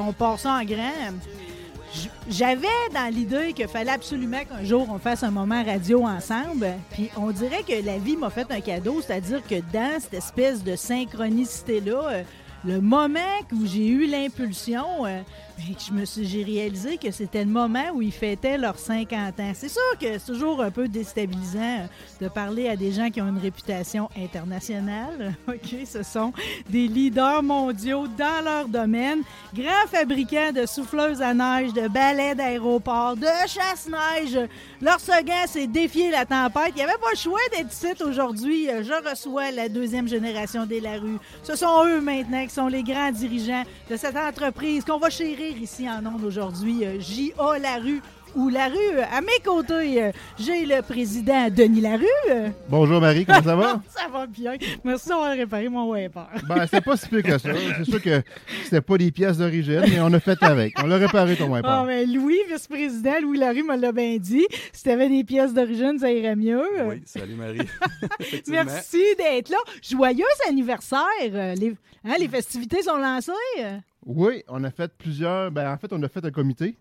On part ça en grand. J'avais dans l'idée qu'il fallait absolument qu'un jour on fasse un moment radio ensemble. Puis on dirait que la vie m'a fait un cadeau, c'est-à-dire que dans cette espèce de synchronicité-là, euh, le moment où j'ai eu l'impulsion, euh, je me suis, j'ai réalisé que c'était le moment où ils fêtaient leurs 50 ans. C'est sûr que c'est toujours un peu déstabilisant de parler à des gens qui ont une réputation internationale. OK, ce sont des leaders mondiaux dans leur domaine, grands fabricants de souffleuses à neige, de balais d'aéroport, de chasse-neige. Leur slogan, c'est défier la tempête. Il n'y avait pas le choix d'être ici aujourd'hui. Je reçois la deuxième génération des Larue. Ce sont eux maintenant qui sont les grands dirigeants de cette entreprise qu'on va chérir ici en ondes aujourd'hui. Euh, J.A. Larue ou Larue. À mes côtés, euh, j'ai le président Denis Larue. Euh, Bonjour Marie, comment ça va? Ça va bien. Merci d'avoir réparé mon wiper. ben, c'est pas si pire que ça. C'est sûr que c'était pas des pièces d'origine, mais on a fait avec. On l'a réparé ton wiper. Ah, mais Louis, vice-président, Louis Larue me l'a bien dit. Si t'avais des pièces d'origine, ça irait mieux. Oui, salut Marie. Merci d'être là. Joyeux anniversaire. Euh, Les, hein, les festivités sont lancées? Oui, on a fait plusieurs. Ben, en fait, on a fait un comité.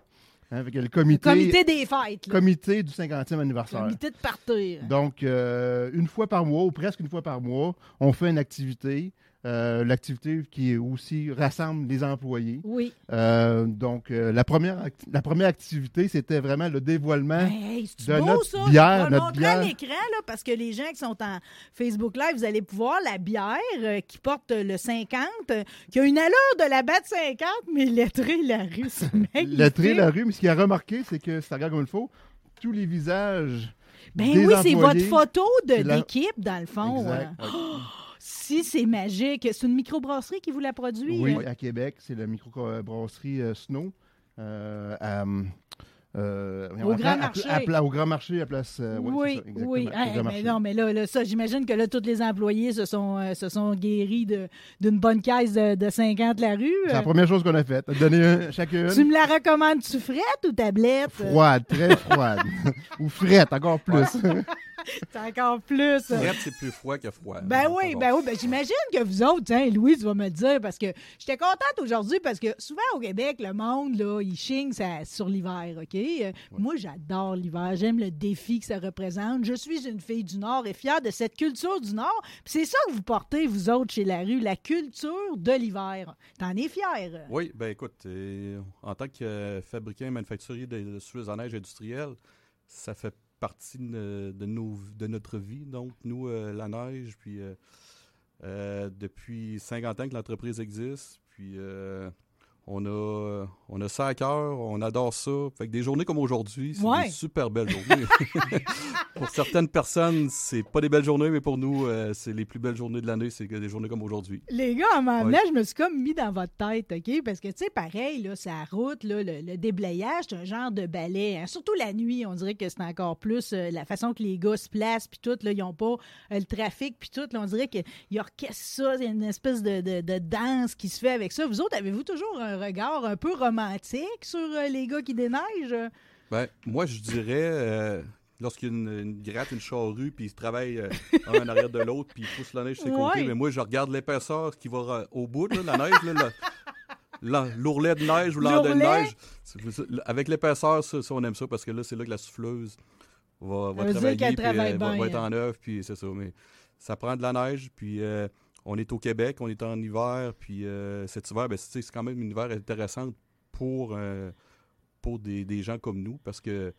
Hein, avec le comité, Comité des fêtes. là. comité du 50e anniversaire. Comité de partir. Donc, euh, une fois par mois, ou presque une fois par mois, on fait une activité. Euh, L'activité qui aussi rassemble les employés. Oui. Euh, donc, euh, la, première la première activité, c'était vraiment le dévoilement Hey, c'est de beau, notre ça? bière, Je vais le notre montrer à bière. l'écran, là, parce que les gens qui sont en Facebook Live, vous allez pouvoir la bière qui porte le 50, euh, qui a une allure de la batte 50, mais lettré la rue, c'est magnifique. Lettré la rue, mais ce qu'il a remarqué, c'est que ça regarde comme il faut, tous les visages. Ben des oui, c'est votre photo de la- l'équipe, dans le fond. Exact. euh. C'est magique. C'est une microbrasserie qui vous la produit? Oui, euh? à Québec, c'est la microbrasserie euh, Snow. euh, à, euh, Au Grand Marché. à- au Grand Marché, à place. euh, ouais, oui, ça, oui. Grand mais Marché. non, mais là, là, ça, j'imagine que là, tous les employés se sont, euh, se sont guéris de- d'une bonne caisse de, de 50 la rue. C'est la première chose qu'on a faite. Donner un, chacun Tu me la recommandes-tu frette ou tablette? froide, très froide. Ou frette, encore plus. C'est encore plus. Frette, c'est plus froid que froid. Ben oui, bon. ben oui, ben j'imagine que vous autres, hein, Louis, tu vas me le dire, parce que j'étais contente aujourd'hui parce que souvent au Québec, le monde, là, il chigne ça- sur l'hiver, OK? Euh, Moi, j'adore l'hiver, j'aime le défi que ça représente. Je suis une fille du Nord et fière de cette culture du Nord. Puis c'est ça que vous portez, vous autres, chez la rue, la culture de l'hiver. T'en es fier? Oui, ben écoute, euh, en tant que euh, fabricant et manufacturier de, de souffleuses à neige industrielle, ça fait partie de, notre vie. Donc, nous, euh, la neige, puis euh, euh, depuis 50 ans que l'entreprise existe, puis on a, on a ça à cœur, on adore ça. Fait que des journées comme aujourd'hui, c'est Ouais. des super belles journées. pour certaines personnes, c'est pas des belles journées, mais pour nous, euh, c'est les plus belles journées de l'année, c'est des journées comme aujourd'hui. Les gars, en m'emmenant, Oui. je me suis comme mis dans votre tête, OK? Parce que, tu sais, pareil, là, la route, là, le, le déblayage, c'est un genre de balai. hein? Surtout la nuit, on dirait que c'est encore plus euh, la façon que les gars se placent, puis tout, là, ils n'ont pas euh, le trafic, puis tout. là, on dirait qu'ils orchestrent ça, il y a une espèce de, de- de danse qui se fait avec ça. Vous autres, avez-vous toujours un regard un peu romantique sur euh, les gars qui déneigent? Ben, moi, je dirais, euh, lorsqu'il y a une, une gratte, une charrue, puis ils travaillent euh, un en arrière de l'autre, puis ils poussent la neige côtés, Ouais. mais moi, je regarde l'épaisseur qui va au bout, là, la neige, l'ourlet de neige ou l'endais de neige. C'est- c'est- Avec l'épaisseur, ça, ça, on aime ça, parce que là, c'est là que la souffleuse va, travailler, puis travaille euh, va, être hein. en œuvre, puis c'est ça. Mais ça prend de la neige, puis euh, on est au Québec, on est en hiver, puis euh, cet hiver, ben, c'est quand même un hiver intéressant pour, euh, pour des, des gens comme nous, parce que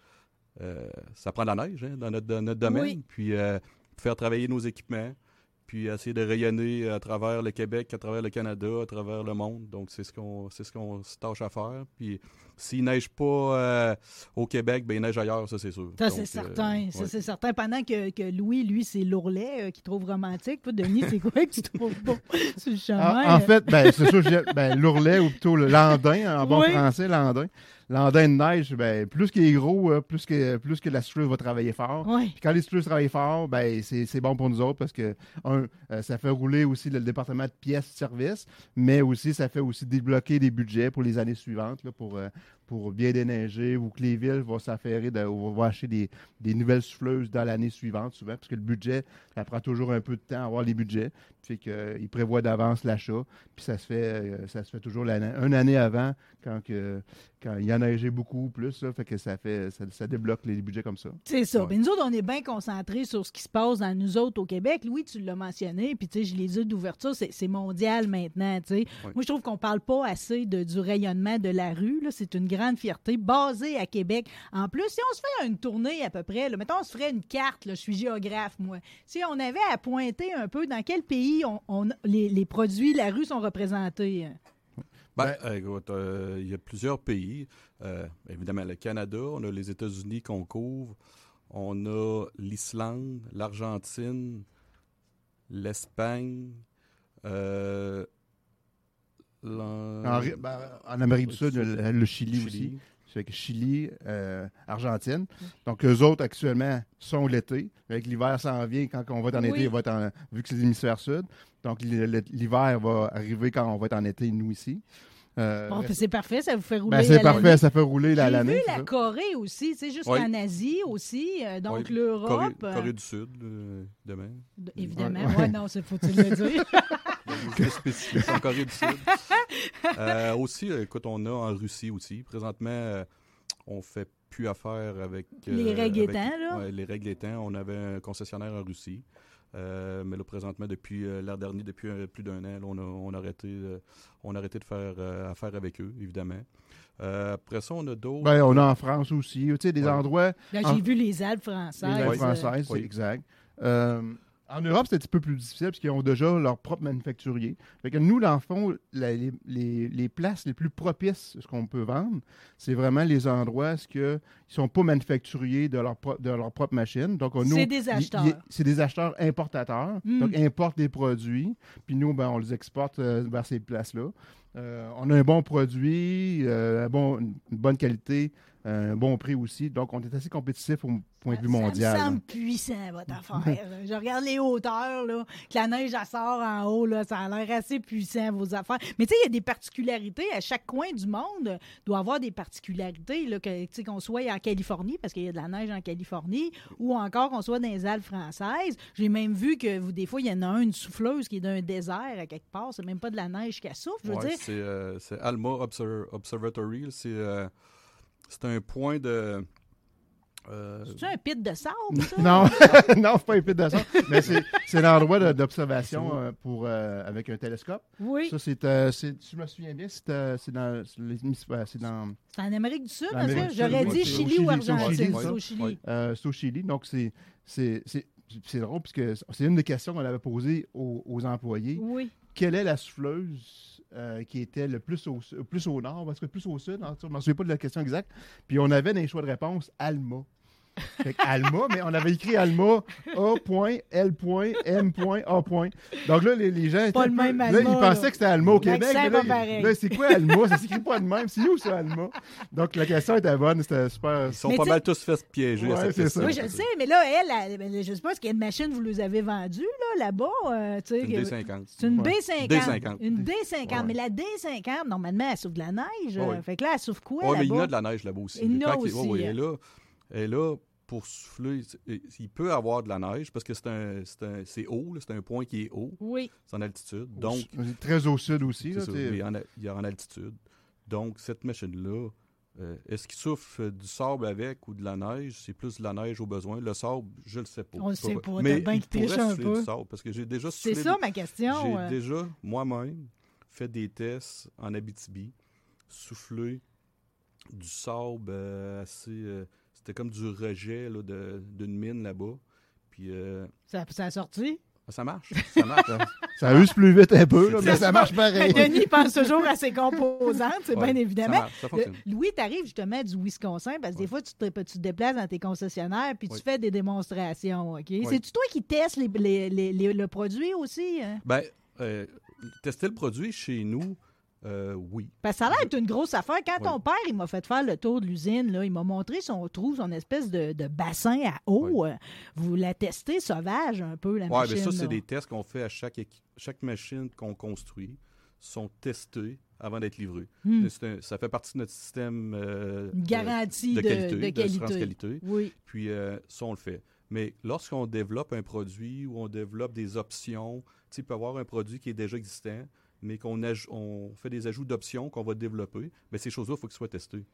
euh, ça prend de la neige hein, dans, notre, dans notre domaine, Oui. puis faire travailler nos équipements, puis essayer de rayonner à travers le Québec, à travers le Canada, à travers le monde. Donc, c'est ce qu'on c'est ce qu'on se tâche à faire. Puis, s'il neige pas euh, au Québec, ben il neige ailleurs, ça, c'est sûr. Ça, c'est euh, certain. Ça, ouais. c'est certain. Pendant que, que Louis, lui, c'est l'ourlet euh, qu'il trouve romantique. Toi, Denis, c'est quoi que tu trouves beau sur le chemin? En, en fait, ben, c'est sûr, ben, l'ourlet ou plutôt le landin, en bon Oui. français, landin. Landin de neige, ben, plus qu'il est gros, plus que, plus que la souffleuse va travailler fort. Oui. Puis quand les souffleuses travaillent fort, ben, c'est c'est bon pour nous autres parce que, un, euh, ça fait rouler aussi le, département de pièces de service, mais aussi, ça fait aussi débloquer des budgets pour les années suivantes, là, pour, euh, pour bien déneiger ou que les villes vont s'affairer, de- ou vont acheter des, des nouvelles souffleuses dans l'année suivante, souvent, parce que le budget, ça prend toujours un peu de temps à avoir les budgets. Fait qu'ils prévoient d'avance l'achat, puis ça se fait, euh, ça se fait toujours l'année- une année avant, quand, que, quand il y en a neigé beaucoup plus, là, fait que ça, fait, ça, ça débloque les budgets comme ça. C'est ça. Ouais. Mais nous autres, on est bien concentrés sur ce qui se passe dans nous autres au Québec. Louis, tu l'as mentionné, puis tu sais, les dit d'ouverture, c'est mondial maintenant, tu sais. Ouais. Moi, je trouve qu'on parle pas assez de, du rayonnement de la rue, là. C'est une grande fierté, basée à Québec. En plus, si on se fait une tournée à peu près, là, mettons, on se ferait une carte, là, je suis géographe, moi. Si on avait à pointer un peu dans quel pays on, on- les, les produits, la rue sont représentés. hein? Ben, euh, écoute, euh, il y a plusieurs pays. Euh, évidemment, le Canada, on a les États-Unis qu'on couvre, on a l'Islande, l'Argentine, l'Espagne, euh, En, ben, en Amérique du Sud, le, le Chili, Chili. aussi. C'est que Chili, euh, Argentine. Donc, eux autres, actuellement, sont l'été. Avec l'hiver s'en vient, quand on va être en Oui. été, il va être en, vu que c'est l'hémisphère sud. Donc, l'hiver va arriver quand on va être en été, nous ici. Euh, Bon, ben, c'est parfait, ça vous fait rouler ben, c'est parfait, l'année. ça fait rouler la- J'ai l'année. vu c'est la. Corée aussi, tu sais, juste Oui. en Asie aussi, euh, donc Oui, Corée, l'Europe. Corée euh, du Sud, euh, demain. évidemment, Ouais. ouais, non, c'est faut-il le dire. C'est spécifique, c'est en Corée du Sud. Euh, aussi, euh, écoute, on a en Russie aussi. Présentement, euh, on fait plus affaire avec... euh, Les règles avec- étant, là. ouais, les règles étant, on avait un concessionnaire en Russie. Euh, mais là, présentement, depuis euh, l'an dernier, depuis plus d'un an, là, on, a, on, a arrêté, euh, on a arrêté de faire euh, affaire avec eux, évidemment. Euh, après ça, on a d'autres... Ben, on a en France aussi. Tu sais, des Ouais. endroits. Là, En- j'ai vu les Alpes françaises. Les Alpes Oui. françaises, c'est Oui. exact. En Europe, c'est un petit peu plus difficile parce qu'ils ont déjà leur propre manufacturier. Fait que nous, dans le fond, la- les, les- les places les plus propices à ce qu'on peut vendre, c'est vraiment les endroits où ils ne sont pas manufacturiers de leur, pro- de leur propre machine. Donc, on- nous, C'est des acheteurs. C'est des acheteurs importateurs. Mm. Donc, importent des produits. Puis nous, ben, on les exporte euh, vers ces places-là. Euh, on a un bon produit, euh, bon, une bonne qualité, un bon prix aussi. Donc, on est assez compétitif au point de vue mondial. Ça me semble puissant, votre affaire. Je regarde les hauteurs, là, que la neige, elle sort en haut, là, ça a l'air assez puissant, vos affaires. Mais tu sais, il y a des particularités. À chaque coin du monde euh, doit avoir des particularités, là, que, tu sais, qu'on soit en Californie, parce qu'il y a de la neige en Californie, ou encore qu'on soit dans les Alpes françaises. J'ai même vu que vous, des fois, il y en a un, une souffleuse qui est d'un désert à quelque part. C'est même pas de la neige qui souffle. Je veux Ouais, dire, c'est, euh, c'est Alma Obser- Observatory. C'est, euh, c'est un point de... euh, c'est un pit de sable, ça? Non, non, c'est pas un pit de sang, mais c'est, c'est l'endroit d'observation euh, pour, euh, avec un télescope. Oui. Ça, c'est, euh, je me souviens bien, c'est, euh, c'est dans, c'est dans, C'est en Amérique du Sud, fait? du J'aurais dit Chili ou Argentine. Chili, C'est au Chili. Euh, c'est au Chili. Donc, c'est, c'est, c'est, c'est drôle, puisque c'est une des questions qu'on avait posées aux, aux employés. Oui. Quelle est la souffleuse euh, qui était le plus au, plus au nord, parce que plus au sud, cas, je ne me souviens pas de la question exacte. Puis on avait dans les choix de réponse Alma. Fait que Alma, mais on avait écrit Alma A.L.M.A. Donc là, les, les gens. étaient pas le peu- même Là, Alma, ils là. pensaient que c'était Alma au Québec. Mais là, c'est quoi Alma? Ça s'écrit pas de même. C'est où ça, Alma? Donc la question était bonne, c'était super. Ils sont Mais pas mal tous fait piéger Ouais, c'est ça. Oui, je le sais, mais là, elle, elle, je sais pas ce qu'il y a une machine vous les avez vendue, là, là-bas. euh, Une que- D50. C'est une Ouais. D50. D50. Une D50. Ouais. Mais la D50, normalement, elle souffle de la neige. Ouais. euh, Fait que là, elle souffle quoi, Oui, mais il y a de la neige là-bas aussi. Il y en a aussi, elle est là pour souffler. C'est- Il peut avoir de la neige parce que c'est un, c'est un- c'est haut, là, c'est un point qui est haut, Oui. c'est en altitude. Donc, Très au sud aussi. c'est Là, ça, sais. il, y en a, il y a en altitude. Donc, cette machine-là, Euh, Est-ce qu'il souffle euh, du sable avec ou de la neige? C'est plus de la neige au besoin. Le sable, je le sais pas. On le sait pas. Mais il pourrait un souffler peu. du sable parce que j'ai déjà C'est ça ma question. J'ai euh. déjà moi-même fait des tests en Abitibi, soufflé du sable euh, assez. C'était comme du rejet là, de- d'une mine là-bas. Puis euh, Ça, ça a sorti? ça marche. Ça marche. Ça use plus vite un peu, là, mais ça marche pareil. Denis pense toujours à ses composantes, c'est Ouais, bien Ça, évidemment. marche, ça fonctionne. Le- Louis, tu arrives justement du Wisconsin parce que des fois, tu te, tu te déplaces dans tes concessionnaires puis tu fais des démonstrations. OK? C'est-tu toi qui testes les- les- les- les- le produit aussi? hein? Ben, euh, tester le produit chez nous, euh, oui. Parce que ça a l'air d'être une grosse affaire. Quand Oui. ton père, il m'a fait faire le tour de l'usine, là, il m'a montré son trou, son espèce de, de bassin à eau. Euh, Vous la testez sauvage un peu, la Ouais, machine. mais ça, c'est des tests qu'on fait à chaque, chaque machine qu'on construit, sont testés avant d'être livrés. Hmm. Un- ça fait partie de notre système euh, Une garantie de, de, qualité, de d'assurance qualité. qualité. Oui. Puis euh, ça, on le fait. Mais lorsqu'on développe un produit ou on développe des options, tu y avoir un produit qui est déjà existant, mais qu'on on fait des ajouts d'options qu'on va développer, mais ces choses-là, il faut qu'ils soient testés.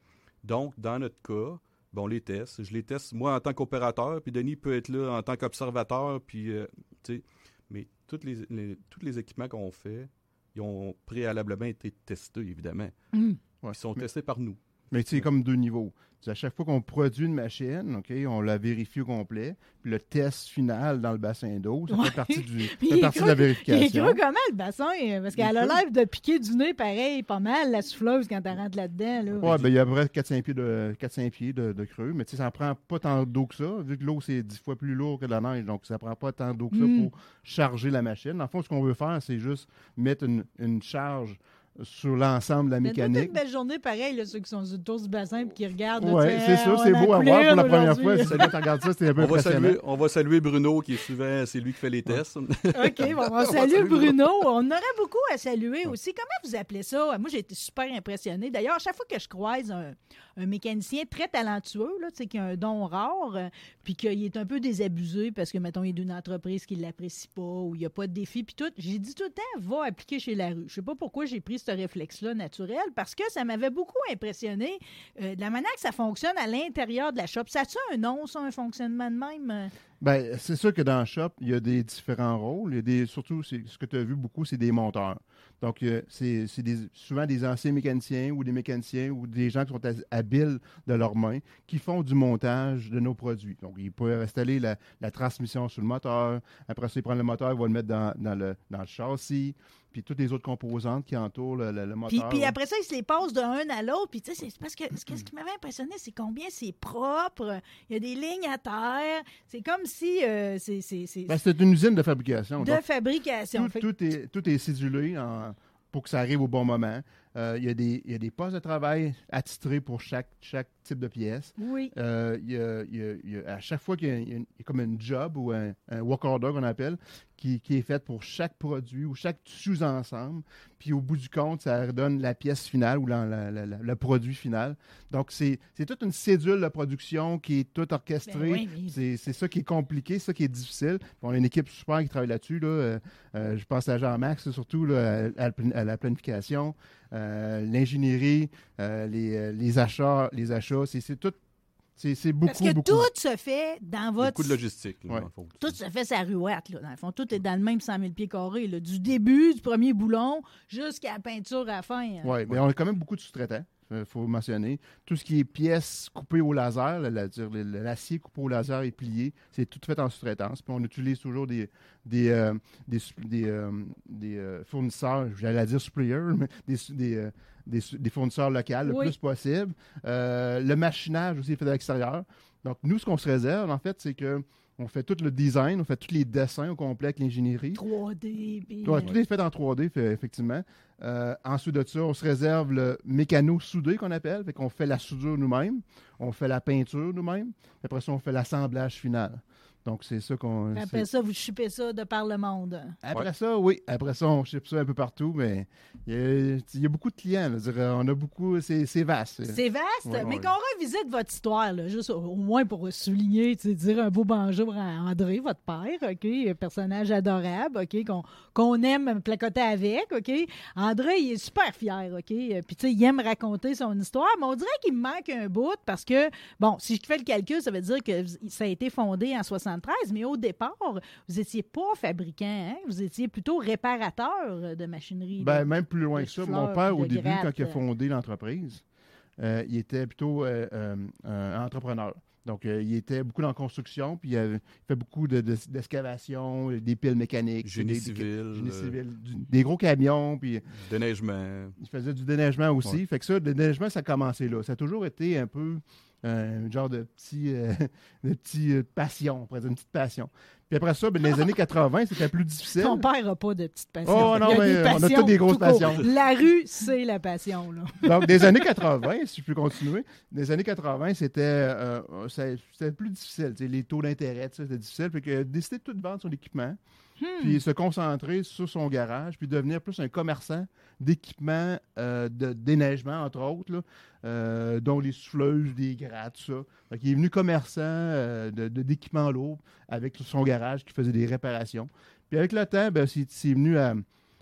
Donc, dans notre cas, ben, on les teste. Je les teste, moi, en tant qu'opérateur, puis Denis peut être là en tant qu'observateur, puis, euh, tu sais, mais tous les, les- tous les équipements qu'on fait, ils ont préalablement été testés, évidemment. Ouais. Ils sont Mais- testés par nous. Mais c'est comme deux niveaux. À chaque fois qu'on produit une machine, OK, on la vérifie au complet. Puis le test final dans le bassin d'eau, ça Ouais. fait partie, du, fait partie de la creux- Il est vérification. creux comment le bassin? Parce qu'elle a l'air de piquer du nez pareil, pas mal, la souffleuse, quand elle rentre là-dedans. Là. Ouais, ben, il y a à peu près 4-5 pieds, de, 4-5 pieds de, de creux, mais ça ne prend pas tant d'eau que ça, vu que l'eau, c'est 10 fois plus lourd que de la neige, donc ça ne prend pas tant d'eau que ça Mm. pour charger la machine. En fond, ce qu'on veut faire, c'est juste mettre une, une charge sur l'ensemble de la Mais mécanique. une belle journée pareil, là, ceux qui sont sur le tour du bassin et qui regardent. Oui, c'est ça, on c'est beau à voir pour la première fois. Si tu regardes ça, c'était un peu On va, impressionnant. saluer, on va saluer Bruno, qui est souvent, c'est lui qui fait les tests. OK, bon, on va salue saluer Bruno. On aurait beaucoup à saluer aussi. Comment vous appelez ça? Moi, j'ai été super impressionnée. D'ailleurs, à chaque fois que je croise un, un mécanicien très talentueux, là, qui a un don rare, euh, puis qu'il est un peu désabusé parce que, mettons, il est d'une entreprise qui ne l'apprécie pas ou il n'y a pas de défi, puis tout, j'ai dit tout le temps, va appliquer chez la rue. Je sais pas pourquoi j'ai pris ce réflexe-là naturel, parce que ça m'avait beaucoup impressionné euh, de la manière que ça fonctionne à l'intérieur de la shop. Ça a-tu un nom, ça, un fonctionnement de même? Ben, c'est sûr que dans le shop, il y a des différents rôles. Il y a des, surtout, ce que tu as vu beaucoup, c'est des monteurs. Donc, euh, c'est souvent des anciens mécaniciens ou des mécaniciens ou des gens qui sont ha- habiles de leurs mains qui font du montage de nos produits. Donc, ils peuvent installer la, la transmission sur le moteur. Après ça, ils prennent le moteur, ils vont le mettre dans, dans le, dans le châssis. Puis toutes les autres composantes qui entourent le, le- le moteur. puis après ça, ils se les passent d'un à l'autre. Puis, tu sais, c'est parce que ce qui m'avait impressionné, c'est combien c'est propre. Il y a des lignes à terre. C'est comme si euh, c'est Ben, une usine de fabrication. de Donc, fabrication. tout, Fait- tout est, tout est cédulé en- pour que ça arrive au bon moment. Euh, il, y a des, il y a des postes de travail attitrés pour chaque, chaque type de pièce. Oui. Euh, il y a- il y a- à chaque fois qu'il y a, y une- comme un job ou un, un work order qu'on appelle, qui, qui est fait pour chaque produit ou chaque sous-ensemble, puis au bout du compte, ça redonne la pièce finale ou la- la- la- la- le produit final. Donc, c'est toute une cédule de production qui est toute orchestrée. Ben oui, mais- C'est ça qui est compliqué, ça qui est difficile. Puis on a une équipe super qui travaille là-dessus. Là. Euh, euh, je pense à Jean-Max, surtout là, à, la plan- à la planification, euh, l'ingénierie, les, les achats, les achats. C'est tout. C'est beaucoup, Parce que beaucoup. tout se fait dans votre. Beaucoup de logistique. là, Ouais. dans le fond. Tout se fait sa ruette, là, dans le fond. Tout est dans le même 100 000 pieds carrés, là, du début, du premier boulon, jusqu'à la peinture à la fin. hein. Oui, mais on a quand même beaucoup de sous-traitants. Il faut mentionner. Tout ce qui est pièces coupées au laser, l'acier coupé au laser et plié, c'est tout fait en sous-traitance. Puis on utilise toujours des, des, euh, des, euh, des, euh, fournisseurs, j'allais dire suppliers, mais des, des, fournisseurs locaux le Oui. plus possible. Euh, le machinage aussi est fait à l'extérieur. Donc, nous, ce qu'on se réserve, en fait, c'est que on fait tout le design, on fait tous les dessins au complet l'ingénierie. 3D. puis- Ouais, tout est fait en 3D, fait- effectivement. Euh, ensuite de ça, on se réserve le mécano soudé qu'on appelle. Fait qu'on fait la soudure nous-mêmes. On fait la peinture nous-mêmes. Après ça, on fait l'assemblage final. Donc, c'est ça qu'on. Après ça, vous chupez ça de par le monde. Après Ouais. ça, oui. Après ça, on ship ça un peu partout, mais il y a, il y a beaucoup de clients. là. On a beaucoup. C'est vaste. C'est vaste, Ouais, mais ouais. qu'on revisite votre histoire, là, juste au, au moins pour souligner, tu sais, dire un beau bonjour à André, votre père, OK, un personnage adorable, OK, qu'on qu'on aime placoter avec, OK. André, il est super fier, OK, euh, puis tu sais, il aime raconter son histoire, mais on dirait qu'il me manque un bout parce que, bon, si je fais le calcul, ça veut dire que ça a été fondé en 73, mais au départ, vous étiez pas fabricant, hein? vous étiez plutôt réparateur de machinerie. Ben, même plus loin que ça. fleurs, Mon père, au début, gratte. quand il a fondé l'entreprise, euh, il était plutôt euh, euh, un entrepreneur. Donc, euh, il était beaucoup dans la construction, puis il, avait- il fait beaucoup de- de- d'excavation, des piles mécaniques. Génie des, des- civil, génie euh, civil, du- des gros camions, puis Déneigement. il faisait du déneigement aussi. Fait que ça, le déneigement, ça a commencé là. Ça a toujours été un peu euh, un genre de petit, euh, de petit euh, passion, on pourrait dire une petite passion. Puis après ça, ben, les années 80, c'était plus difficile. Ton père n'a pas de petite passion. Oh, non, mais des on a toutes des grosses tout passions. La rue, c'est la passion. Là. Donc, des années 80, si je peux continuer, des années 80, c'était euh, euh, plus difficile. Les taux d'intérêt, c'était difficile. Puis il a décidé de tout vendre son équipement, puis se concentrer sur son garage, puis devenir plus un commerçant d'équipements euh, de déneigement, entre autres, là, euh, dont les souffleuses, des grattes, ça. Il est venu commerçant euh, de- d'équipements avec son garage qui faisait des réparations. Puis avec le temps, ben, c'est venu à,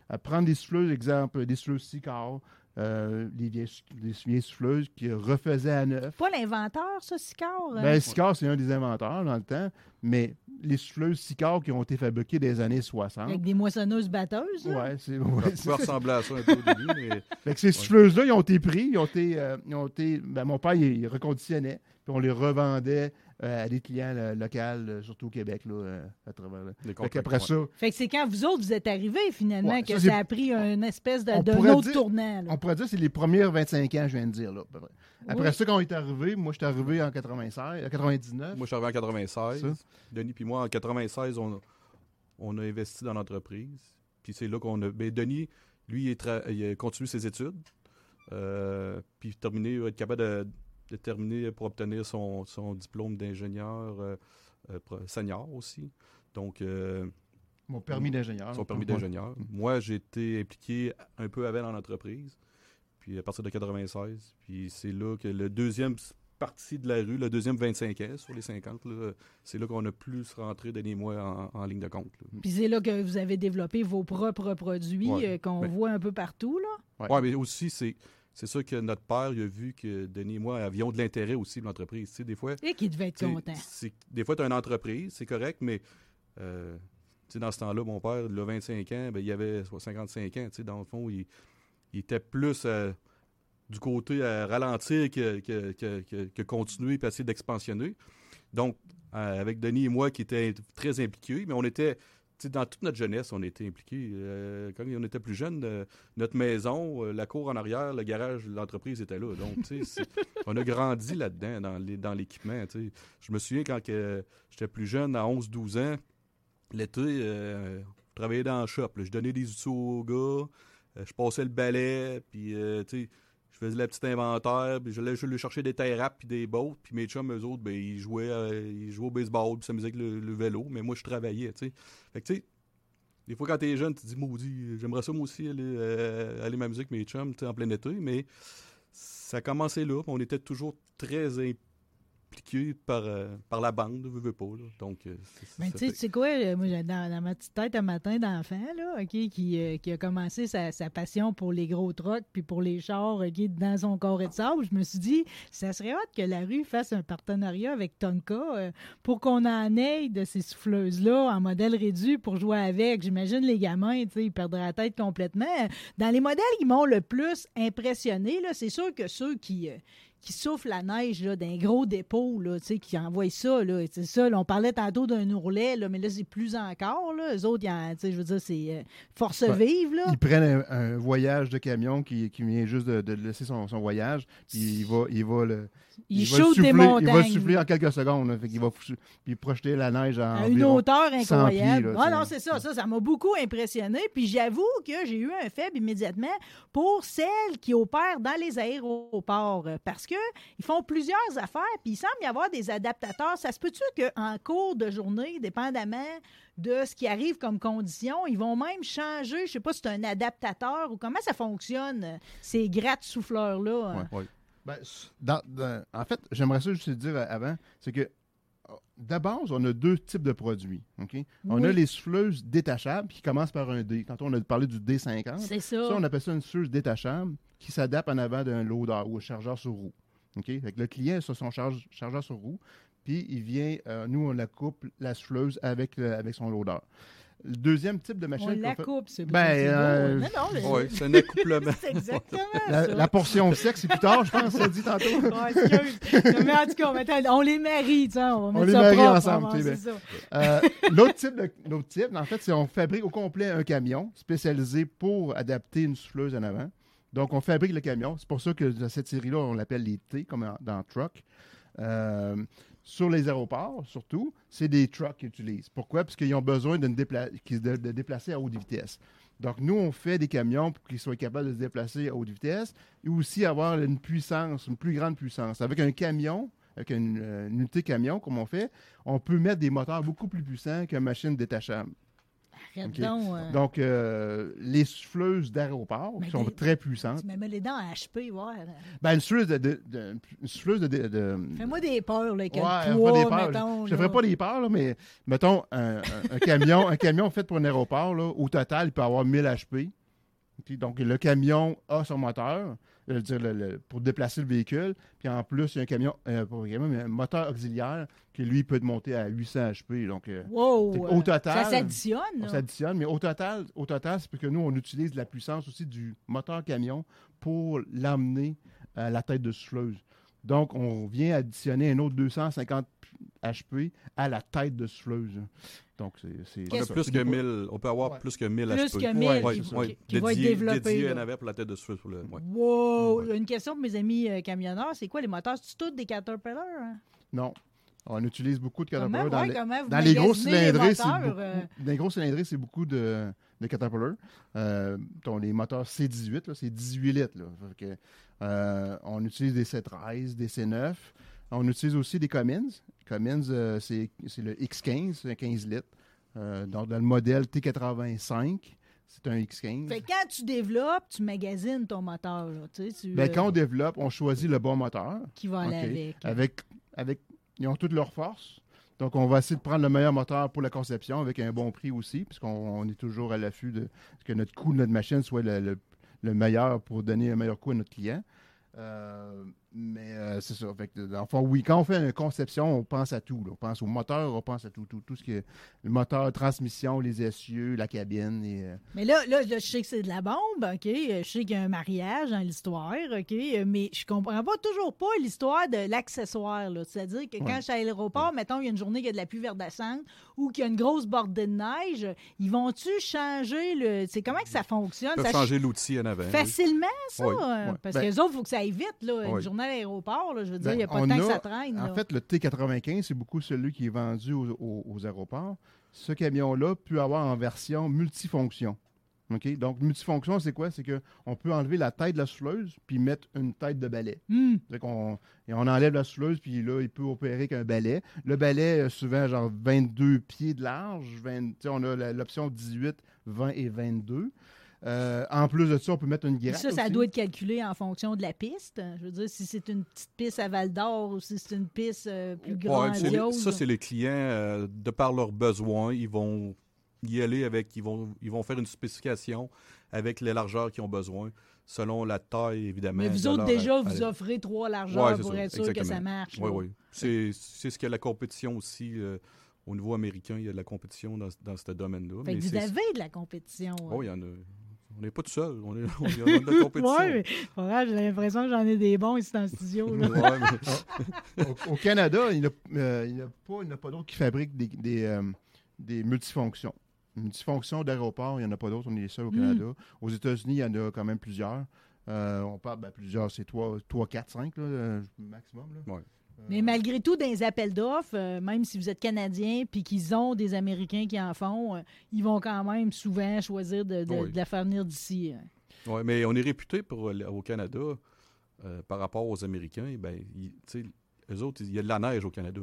à prendre des souffleuses, exemple, des souffleuses Sicard, euh, des, vieilles, vieilles souffleuses qui refaisaient à neuf. Pas l'inventeur, ça, Sicard? hein? Ben, Sicard, c'est un des inventeurs dans le temps, mais les souffleuses Sicard qui ont été fabriquées des années 60. Avec des moissonneuses batteuses. là. Ouais, c'est Ça ouais, ça. ressembler à ça un peu au début, mais Fait que ces souffleuses-là, ils ont été pris, ils ont été, euh, ils ont été ben, mon père, il, il reconditionnait, puis on les revendait euh, à des clients euh, locaux, euh, surtout au Québec, là, euh, à travers. là. les Fait ça, Fait que c'est quand vous autres, vous êtes arrivés, finalement, Ouais, que ça, a pris une espèce de, pourrait autre dire- tournant. là. on pourrait dire que c'est les premiers 25 ans, je viens de dire. Là. Après Oui. ça, quand on est arrivé, moi, je suis arrivé en 96, euh, 99. Moi, je suis arrivé en 96. Ça. Denis puis moi, en 96, on a, on a investi dans l'entreprise. Puis c'est là qu'on a. Ben, Denis, lui, il, est tra- il a continué ses études. Euh, puis terminé, il va être capable de, de terminer pour obtenir son, son diplôme d'ingénieur euh, euh, senior aussi. Donc, euh, Mon permis d'ingénieur. son permis d'ingénieur. Moi, j'ai été impliqué un peu avant dans l'entreprise. Puis à partir de 96. Puis c'est là que le deuxième partie de la rue, le deuxième 25 ans sur les 50, là, c'est là qu'on a plus rentré, Denis et moi, en, en ligne de compte. là. Puis c'est là que vous avez développé vos propres produits Ouais. euh, qu'on Ben- voit un peu partout. là? Ouais. Ouais, mais aussi, c'est. C'est sûr que notre père, il a vu que Denis et moi avions de l'intérêt aussi pour l'entreprise. Tu sais, des fois, Et qui devait être content. Des fois, tu as une entreprise, c'est correct, mais euh, tu sais, dans ce temps-là, mon père, il a 25 ans, ben, il avait soit 55 ans. tu sais, Dans le fond, il, il était plus euh, du côté à ralentir que, que, que, que- que continuer et essayer d'expansionner. Donc, euh, avec Denis et moi qui étaient très impliqués, mais on était. Dans toute notre jeunesse, on était impliqués. Euh, quand on était plus jeunes, euh, notre maison, euh, la cour en arrière, le garage, l'entreprise était là. Donc, on a grandi là-dedans, dans l'équipement. Je me souviens quand j'étais plus jeune, à 11-12 ans, l'été, je travaillais dans le shop. là. Je donnais des outils aux gars, je passais le balai, puis tu sais, je faisais le petit inventaire, puis je chercher des rap puis des bottes, puis mes chums, eux autres, ben, ils, jouaient, euh, ils jouaient au baseball, puis s'amusaient avec le, le vélo, mais moi, je travaillais, tu sais. Fait que, tu sais, des fois, quand t'es jeune, tu te dis, maudit, j'aimerais ça, moi aussi, aller, euh, aller m'amuser avec mes chums, tu en plein été, mais ça a commencé là, on était toujours très impliqués par, euh, par la bande, veux, veux pas, là. Donc, euh, Mais tu sais, fait- quoi, euh, moi, dans, dans ma petite tête un matin d'enfant, là, OK, qui, euh, qui a commencé sa, sa passion pour les gros trucks puis pour les chars, OK, dans son carré de sable, je me suis dit, ça serait hâte que la rue fasse un partenariat avec Tonka pour qu'on en ait de ces souffleuses-là en modèle réduit pour jouer avec. J'imagine les gamins, tu sais, ils perdraient la tête complètement. Dans les modèles qui m'ont le plus impressionné, c'est sûr que ceux qui... qui souffle la neige là, d'un gros dépôt, là, qui envoie ça. Là, c'est ça là, on parlait tantôt d'un ourlet, là, mais là, c'est plus encore. Là. Eux autres, je veux dire, c'est euh, force Ouais. vive. Là. Ils prennent un, un voyage de camion qui, qui vient juste de, de laisser son, son voyage, puis il va, il va le, Le shootent des souffler, il montagnes. va le souffler en quelques secondes, fait qu'il va puis projeter la neige en à une hauteur 100 incroyable. pieds, là, ah non, c'est ça, ça, ça m'a beaucoup impressionné. Puis j'avoue que j'ai eu un faible immédiatement pour celles qui opèrent dans les aéroports. Euh, Parce qu'ils font plusieurs affaires, puis il semble y avoir des adaptateurs. Ça se peut-tu qu'en cours de journée, dépendamment de ce qui arrive comme condition, ils vont même changer, je sais pas si c'est un adaptateur ou comment ça fonctionne, ces gratte-souffleurs-là? Oui. Ben, dans- dans- en fait, j'aimerais ça juste te dire avant, c'est que euh, de base, on a deux types de produits. ok? On Oui. a les souffleuses détachables qui commencent par un D. Quand on a parlé du D50, C'est ça. ça, on appelle ça une souffleuse détachable qui s'adapte en avant d'un loader ou un chargeur sur roue. ok? Fait que le client a son charge- chargeur sur roue, puis il vient, euh, nous, on la coupe, la souffleuse, avec, le- avec son loader. Le deuxième type de machine On la fait- coupe, c'est Ben, euh, Non, non, mais- Oui, c'est un accouplement. c'est exactement la, ça. la portion sexe, c'est plus tard, je pense, ça dit tantôt. Ouais, mais en tout cas, on, les marie, tu sais, on les marie propre, ensemble, tu sais. Euh, L'autre type, de- l'autre type, en fait, c'est on fabrique au complet un camion spécialisé pour adapter une souffleuse en avant. Donc, on fabrique le camion. C'est pour ça que dans cette série-là, on l'appelle les T, comme dans Truck. Euh, sur les aéroports, surtout, c'est des trucks qu'ils utilisent. Pourquoi? Parce qu'ils ont besoin de, déplacer à haute vitesse. Donc, nous, on fait des camions pour qu'ils soient capables de se déplacer à haute vitesse et aussi avoir une puissance, une plus grande puissance. Avec un camion, avec une, euh, une unité camion, comme on fait, on peut mettre des moteurs beaucoup plus puissants qu'une machine détachable. Arrête donc. euh, Donc, euh, les souffleuses d'aéroport, qui sont très puissantes, Tu me mets les dents à HP, ouais. ben, une souffleuse de... de- de- une souffleuse de- Fais-moi des peurs, là, avec Ouais, poids, des peurs. mettons. Je ne ferai pas des peurs, là, mais mettons un, un- un camion, un camion fait pour un aéroport, là, au total, il peut avoir 1000 HP. Donc, le camion a son moteur dire, le- le- pour déplacer le véhicule. Puis en plus, il y a un camion, euh, pas un camion, mais un moteur auxiliaire qui, lui, peut monter à 800 HP. Donc, euh, Wow! Euh, au total, Ça s'additionne, on là. s'additionne, mais au total, au total, c'est parce que nous, on utilise la puissance aussi du moteur camion pour l'amener à la tête de souffleuse. Donc, on vient additionner un autre 250 HP à la tête de souffleuse. Donc, c'est... On a Qu'est-ce- plus c'est que beaucoup- 1000, on peut avoir Ouais. plus que 1000 Plus HP. que 1000 Ouais, Ouais, qui, ouais. qui- qui va être développé. Dédié avant pour la tête de souffle. le- ouais. Wow! Une question pour mes amis euh, camionneurs, c'est quoi les moteurs? C'est tous des Caterpillar? hein? Non. On utilise beaucoup de Comment, Caterpillar. dans ouais, les- comment Dans les gros cylindrés, c'est beaucoup, euh? dans les gros cylindrés, c'est beaucoup de, de Caterpillar. Euh, les moteurs C18, là, c'est 18 litres. là. Fait que, euh, on utilise des C13, des C9. On utilise aussi des Cummins. Cummins, euh, c'est le X15, c'est un 15 litres. Euh, donc, dans le modèle T85, c'est un X15. Fait quand tu développes, tu magasines ton moteur. Là, tu sais, tu, Ben, quand on développe, on choisit le bon moteur. qui va aller avec. Avec, avec, ils ont toutes leurs forces. Donc, on va essayer de prendre le meilleur moteur pour la conception avec un bon prix aussi, puisqu'on on est toujours à l'affût de que notre coût de notre machine soit le, le- le meilleur pour donner un meilleur coût à notre client. Euh, mais euh, c'est ça. Fait que, fond, oui, quand on fait une conception, on pense à tout. là. On pense au moteur, on pense à tout, tout, tout ce qui est le moteur, transmission, les essieux, la cabine. Et, euh, Mais là, là, je sais que c'est de la bombe, OK? Euh, Je sais qu'il y a un mariage dans l'histoire, OK? Mais je comprends pas toujours pas l'histoire de l'accessoire. C'est-à-dire que quand Ouais. je suis à l'aéroport, mettons, il y a une journée qu'il y a de la pluie verdascente ou qu'il y a une grosse bordée de neige, ils vont-tu changer le... C'est comment que ça fonctionne? Ils peuvent Ça changer l'outil en avant. Facilement, ça? Oui, euh, oui. Parce Ben- que les autres, il faut que ça aille vite, là. Une Oui. journée à l'aéroport, je veux dire, il Ben, n'y a pas on de temps que ça traîne. En là. fait, le T95, c'est beaucoup celui qui est vendu aux, aux- aux aéroports. Ce camion-là peut avoir en version multifonction. Donc, multifonction, c'est quoi? C'est qu'on peut enlever la tête de la souffleuse puis mettre une tête de balai. Hmm. Qu'on et on enlève la souffleuse, puis là, il peut opérer avec un balai. Le balai, euh, souvent, genre 22 pieds de large. 20 tu sais, on a l'option 18, 20 et 22. Euh, en plus de ça, on peut mettre une gratte. ça, ça aussi. doit être calculé en fonction de la piste. Je veux dire, si c'est une petite piste à Val d'Or ou si c'est une piste euh, plus Ouais, les- grandiose. ça, c'est les clients, euh, de par leurs besoins, ils vont y aller avec, ils vont, ils vont faire une spécification avec les largeurs qu'ils ont besoin, selon la taille, évidemment. Mais vous autres, leur- déjà, à- vous offrez trois largeurs Ouais, pour ça, être sûr que ça marche. Oui, là. oui. C'est c'est ce que la compétition aussi, euh, au niveau américain, il y a de la compétition dans, dans ce domaine-là. Vous avez de la compétition. hein. Oh, il y en a. On n'est pas tout seul. On est, on est en de la compétition. Ouais, mais j'ai l'impression que j'en ai des bons ici dans le studio. là. Ouais, mais- Au, au Canada, il n'y a, euh, a pas, a d'autres qui fabriquent des, des, euh, des multifonctions. Multifonctions d'aéroport, il n'y en a pas d'autres, on est les seuls au Mm. Canada. Aux États-Unis, il y en a quand même plusieurs. Euh, on parle, ben, plusieurs, c'est 3, 4, 5 là, euh, maximum. Là. Ouais. Euh, Mais malgré tout, dans les appels d'offres, euh, même si vous êtes Canadien puis qu'ils ont des Américains qui en font, euh, ils vont quand même souvent choisir de, de- Oui. de la faire venir d'ici. hein. Ouais, mais on est réputé pour, euh, au Canada euh, par rapport aux Américains, ben, ils- eux autres, il y a de la neige au Canada.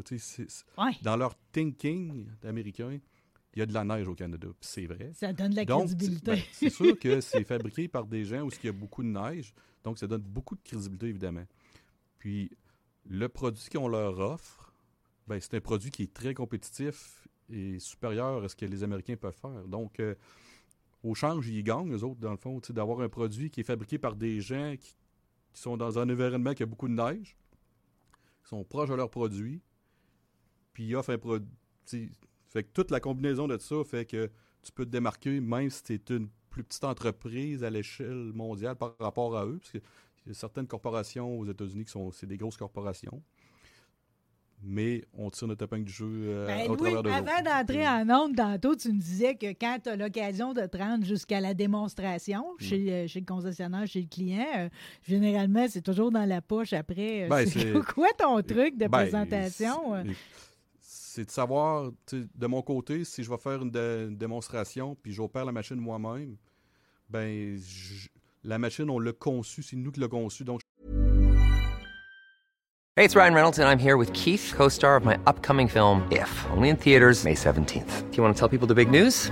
Ouais, dans leur thinking américain, il y a de la neige au Canada. C'est vrai. ça donne de la Donc, crédibilité. ben, c'est sûr que c'est fabriqué par des gens où il y a beaucoup de neige, donc ça donne beaucoup de crédibilité, évidemment. Puis, le produit qu'on leur offre, ben, c'est un produit qui est très compétitif et supérieur à ce que les Américains peuvent faire. Donc, euh, au change, ils gagnent, eux autres, dans le fond, d'avoir un produit qui est fabriqué par des gens qui, qui sont dans un environnement qui a beaucoup de neige, qui sont proches de leur produit, puis ils offrent un produit. Fait que toute la combinaison de ça fait que tu peux te démarquer, même si tu es une plus petite entreprise à l'échelle mondiale par rapport à eux, parce qu'il y a certaines corporations aux États-Unis qui sont c'est des grosses corporations. Mais on tire notre épingle du jeu euh, Ben, au Louis, travers de avant d'entrer en onde tantôt, tu me disais que quand tu as l'occasion de te rendre jusqu'à la démonstration Mm. chez, euh, chez le concessionnaire, chez le client, euh, généralement, c'est toujours dans la poche après. euh, Ben, c'est quoi ton truc de Ben, présentation? euh? c'est- de savoir, de mon côté, si je vais faire une, dé- une démonstration puis j'opère la machine moi-même, ben, je- la machine, on l'a conçue, c'est nous qui conçue. Donc, Hey, it's Ryan Reynolds, and I'm here with Keith, co star of my upcoming film, If, only in theaters, May 17th. Do you want to tell people the big news?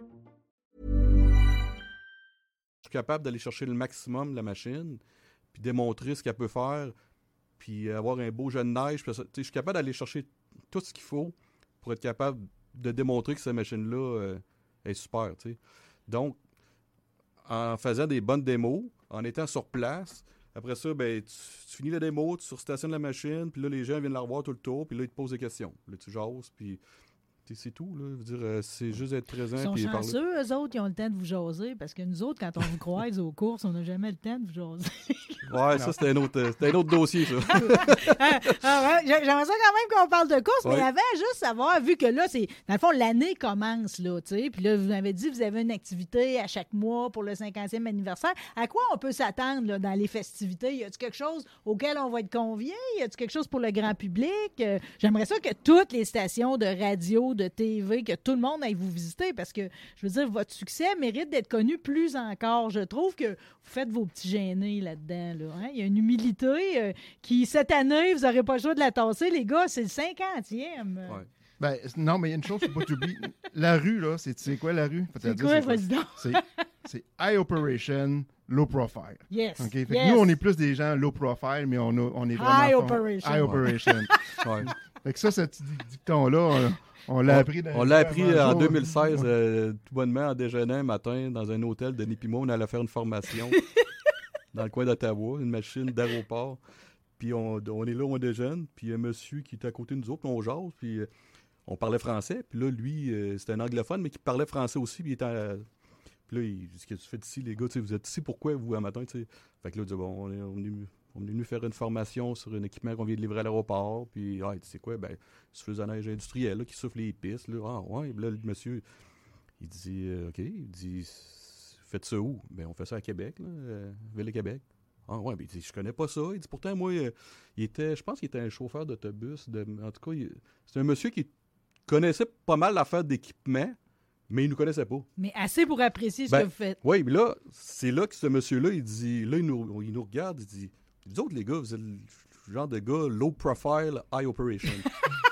Capable d'aller chercher le maximum de la machine, puis démontrer ce qu'elle peut faire, puis avoir un beau jeu de neige. puis je suis capable d'aller chercher tout ce qu'il faut pour être capable de démontrer que cette machine-là euh, est super. Donc, en faisant des bonnes démos, en étant sur place, après ça, ben, tu, finis la démo, tu surstationnes la machine, puis là, les gens viennent la revoir tout le tour, puis là, ils te posent des questions. Là, tu jases, puis c'est tout. Là. Dire, euh, c'est juste être présent. Ils sont puis parler. chanceux, eux autres, qui ont le temps de vous jaser, parce que nous autres, quand on vous croise aux courses, on n'a jamais le temps de vous jaser. Ouais, ça, c'était un, autre, euh, un autre dossier, ça. Ah, ah J'aimerais ça quand même qu'on parle de course, mais Ouais. avant, juste savoir, vu que là, c'est dans le fond, l'année commence, là, tu sais, puis là, vous m'avez dit, vous avez une activité à chaque mois pour le 50e anniversaire. À quoi on peut s'attendre là, dans les festivités? Y a-t-il quelque chose auquel on va être convié? Y a-t-il quelque chose pour le grand public? Euh, J'aimerais ça que toutes les stations de radio, de TV, que tout le monde aille vous visiter, parce que, je veux dire, votre succès mérite d'être connu plus encore. Je trouve que vous faites vos petits gênés là-dedans, là. hein. Il y a une humilité euh, qui, cette année, vous n'aurez pas le choix de la tasser, les gars, c'est le 50e. Ouais. Ben, non, mais il y a une chose qu'il ne faut pas t'oublier. La rue, là, c'est c'est quoi la rue? C'est quoi? C'est high operation, low profile. Yes. Nous, on est plus des gens low profile, mais on, a- on est vraiment. High operation. High operation. Ouais. fait que ça, ce petit dicton-là, on, l'a appris dans On l'a appris en 2016, euh, tout bonnement, en déjeunant un matin dans un hôtel de Nipimo. On allait faire une formation dans le coin d'Ottawa, une machine d'aéroport. Puis on, on est là, on déjeune. Puis il y a un monsieur qui était à côté de nous autres, puis on jase. Puis euh, on parlait français. Puis là, lui, euh, c'était un anglophone, mais qui parlait français aussi. Puis il était. à- Puis là, il dit Qu'est-ce que tu fais ici, les gars? Tu sais, Vous êtes ici pourquoi, vous, un matin tu sais? Fait que là, il dit Bon, on est, on est on est venu faire une formation sur un équipement qu'on vient de livrer à l'aéroport. Puis, ah, il dit, c'est quoi? Ben, souffleuse à neige industrielle là, qui souffle les pistes. Là. Ah, ouais. Là, le monsieur, il dit, euh, OK. Il dit, faites ça où? Ben, on fait ça à Québec, là, euh, Ville de Québec. Ah, ouais. Ben, il dit, je connais pas ça. Il dit, pourtant, moi, euh, il était, je pense qu'il était un chauffeur d'autobus. De, en tout cas, c'est un monsieur qui connaissait pas mal l'affaire d'équipement, mais il ne nous connaissait pas. Mais assez pour apprécier ce Ben, que vous faites. Oui, mais là, c'est là que ce monsieur-là, il dit, là, il nous, il nous regarde, il dit, vous autres, les gars, vous êtes le genre de gars low profile, high operation.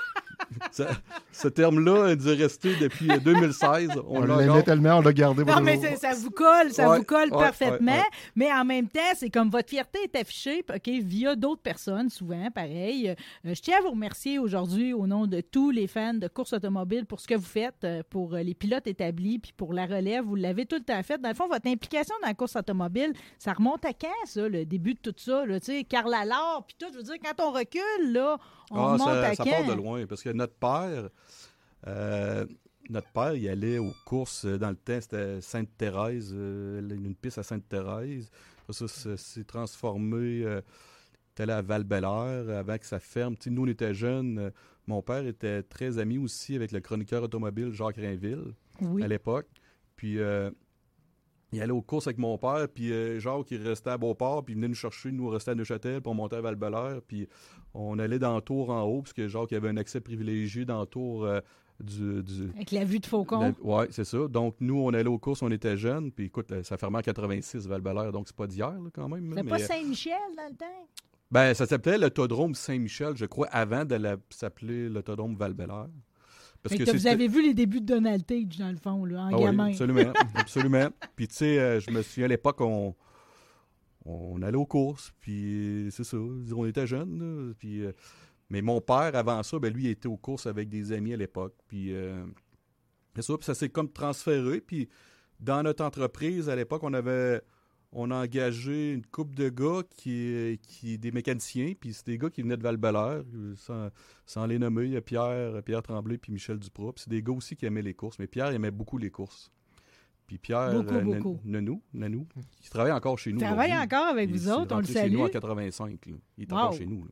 Ça- ce terme-là est resté depuis euh, 2016. On, On, l'a l'aimait tellement, on l'a gardé. pour Non, mais ça vous colle, ça Ouais, vous colle ouais, parfaitement. ouais, ouais. Mais en même temps, c'est comme votre fierté est affichée OK, via d'autres personnes, souvent, pareil. Euh, je tiens à vous remercier aujourd'hui au nom de tous les fans de course automobile pour ce que vous faites, euh, pour euh, les pilotes établis, puis pour la relève. Vous l'avez tout le temps fait. Dans le fond, votre implication dans la course automobile, ça remonte à quand, ça, le début de tout ça? là? Tu sais, Karl Allard, puis tout, je veux dire, quand on recule, là, on Ah, ça, part de loin, parce que notre père, euh, notre père, il allait aux courses euh, dans le temps, c'était Sainte-Thérèse, euh, une piste à Sainte-Thérèse. Ça, ça s'est transformé, euh, allé à val avant que ça ferme. Nous, on était jeunes. mon père était très ami aussi avec le chroniqueur automobile Jacques Rainville Oui. à l'époque. Puis euh, il allait aux courses avec mon père, puis euh, Jacques, il restait à Beauport, puis il venait nous chercher, nous on restait à Neuchâtel, puis on montait à val puis on allait dans le tour en haut, parce que Jacques avait un accès privilégié dans le tour euh, du... du Avec la vue de Faucon. oui, c'est ça. Donc, nous, on allait aux courses, on était jeunes, puis écoute, euh, ça fermait en 86, val donc c'est pas d'hier, quand même. mais, pas Saint-Michel dans le temps? ben, ça s'appelait l'autodrome Saint-Michel, je crois, avant de s'appeler l'autodrome val Parce que vous avez vu les débuts de Donald Tage, dans le fond, là, en Ah oui, gamin. absolument, absolument. Puis tu sais, euh, je me souviens à l'époque, on, on allait aux courses, puis c'est ça, on était jeunes, là, puis... euh, mais mon père, avant ça, ben lui, il était aux courses avec des amis à l'époque, puis... euh, c'est ça, puis ça s'est comme transféré, puis dans notre entreprise, à l'époque, on avait... On a engagé une couple de gars qui, qui des mécaniciens, puis c'est des gars qui venaient de val sans, sans les nommer, il y a Pierre, Pierre Tremblay puis Michel Duprat. Puis c'est des gars aussi qui aimaient les courses, mais Pierre aimait beaucoup les courses. Puis Pierre Beaucoup, euh, beaucoup. Nanou, Nanou, qui travaille encore chez nous. Il travaille encore avec Il vous autres, on le rentré chez nous salue. en 85. là. Il est Wow. encore chez nous. là.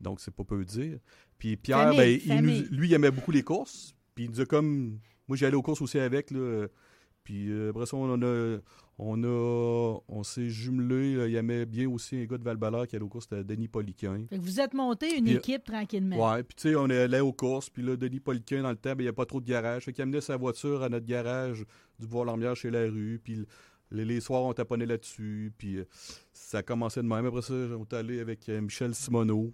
Donc, c'est pas peu dire. Puis Pierre, Famille, ben, il famille. nous- lui, il aimait beaucoup les courses. Puis il nous a comme. Moi, j'allais aux courses aussi avec. Là. Puis euh, après ça, on a. On a. On s'est jumelé. Il aimait bien aussi un gars de val qui allait aux courses, c'était Denis Poliquin. Fait que vous êtes monté une Puis, équipe tranquillement. Ouais, puis tu sais, on est allé aux courses, puis là, Denis Poliquin, dans le temps, ben, il n'y a pas trop de garage. Fait qu'il amenait sa voiture à notre garage du Bois-Lormière chez la rue, puis les, les soirs, on taponnait là-dessus, puis euh, ça commençait de même. Après ça, on est allé avec euh, Michel Simoneau.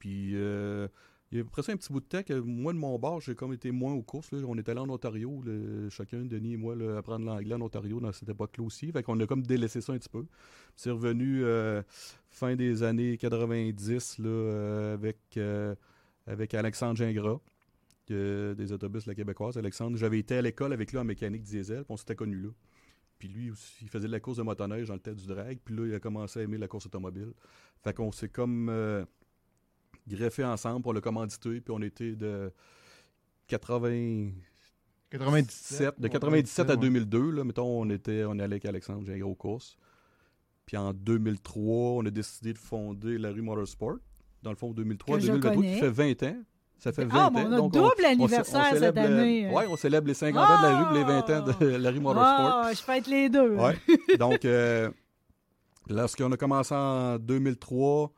Puis, euh, il y a ça un petit bout de temps que moi, de mon bord, j'ai comme été moins aux courses. là. On est allé en Ontario, chacun, Denis et moi, là, apprendre l'anglais en Ontario dans cette époque-là aussi. Fait qu'on a comme délaissé ça un petit peu. C'est revenu euh, fin des années 90 là, euh, avec, euh, avec Alexandre Gingras des autobus la Québécoise. Alexandre, j'avais été à l'école avec lui en mécanique diesel, puis on s'était connus là. Puis lui aussi, il faisait de la course de motoneige dans le tête du drag, puis là, il a commencé à aimer la course automobile. Fait qu'on s'est comme euh, greffé ensemble pour le commanditer, puis on était de 80, 97. de 97 à 2002, là, mettons, on était, on allait avec Alexandre, j'ai un gros course. Puis en 2003, on a décidé de fonder la rue Motorsport. Dans le fond, 2003, Que je 2023, connais. qui fait 20 ans. Ça fait 20 Ah, ans. on a Donc, double on- anniversaire on cette année. Ouais, on célèbre les 50 ans de la rue et les 20 ans de la rue Motorsport. Ah, je fête les deux. Ouais. Donc, euh, lorsqu'on a commencé en 2003,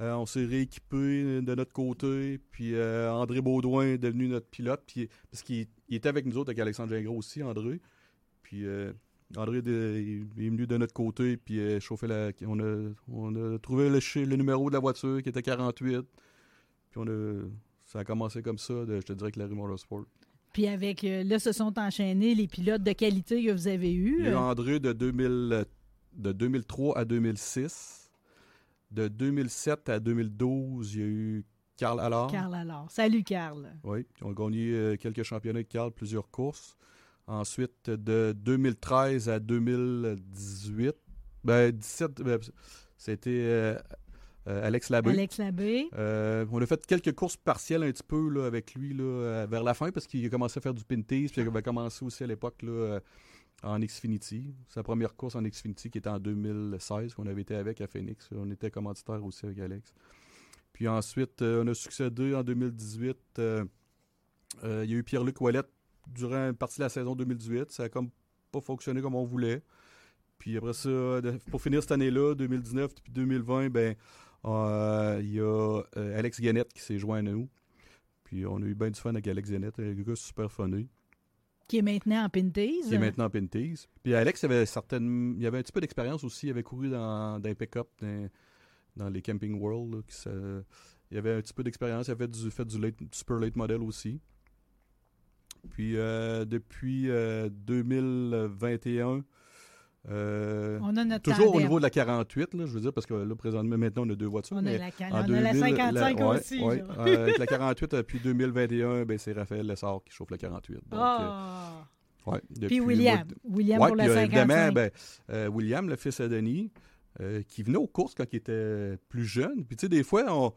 euh, on s'est rééquipé de notre côté. Puis euh, André Baudouin est devenu notre pilote. Puis, parce qu'il il était avec nous autres, avec Alexandre Gingras aussi, André. Puis euh, André de- il est venu de notre côté. Puis chauffait la, on, a, on a trouvé le, numéro de la voiture qui était 48. Puis on a, ça a commencé comme ça, de- je te dirais, que la rue Motorsport. Puis avec, là, se sont enchaînés les pilotes de qualité que vous avez eus. Il y a eu André de, 2000, de 2003 à 2006. De 2007 à 2012, il y a eu Carl Allard. Carl alors. Salut, Carl. Oui, ils ont gagné euh, quelques championnats avec Carl, plusieurs courses. Ensuite, de 2013 à 2018, ben 17, ben, c'était euh, euh, Alex Labbé. Alex Labbé. Euh, on a fait quelques courses partielles un petit peu là, avec lui là, vers la fin parce qu'il a commencé à faire du Pinties, puis il avait commencé aussi à l'époque là, en Xfinity. Sa première course en Xfinity qui était en 2016, qu'on avait été avec à Phoenix. On était commanditaire aussi avec Alex. Puis ensuite, euh, on a succédé en 2018. euh, euh, il y a eu Pierre-Luc Ouellette durant une partie de la saison 2018. Ça a comme pas fonctionné comme on voulait. Puis après ça, pour finir cette année-là, 2019 puis 2020, ben il y a Alex Guénette qui s'est joint à nous. Puis on a eu bien du fun avec Alex Guénette, un gars super funny, Qui est maintenant en Pinties. qui est maintenant en Pinties. Puis Alex avait certaines, il avait un petit peu d'expérience aussi, il avait couru dans, dans les pick-up, dans, les Camping World. il avait un petit peu d'expérience. Il avait du, fait du super late model aussi. Puis euh, depuis euh, 2021, euh, On a notre toujours au niveau de la 48, là, je veux dire, parce que là, présentement, maintenant, on a deux voitures. On a la, can- en on a la 2000, 55 la- ouais, aussi. ouais. Euh, avec la 48, depuis 2021, ben, c'est Raphaël Lessard qui chauffe la 48. Donc, euh, ouais, Puis depuis- William. William pour puis, la euh, 55. évidemment, ben, euh, William, le fils à Denis, euh, qui venait aux courses quand il était plus jeune. Puis, tu sais, des fois, on,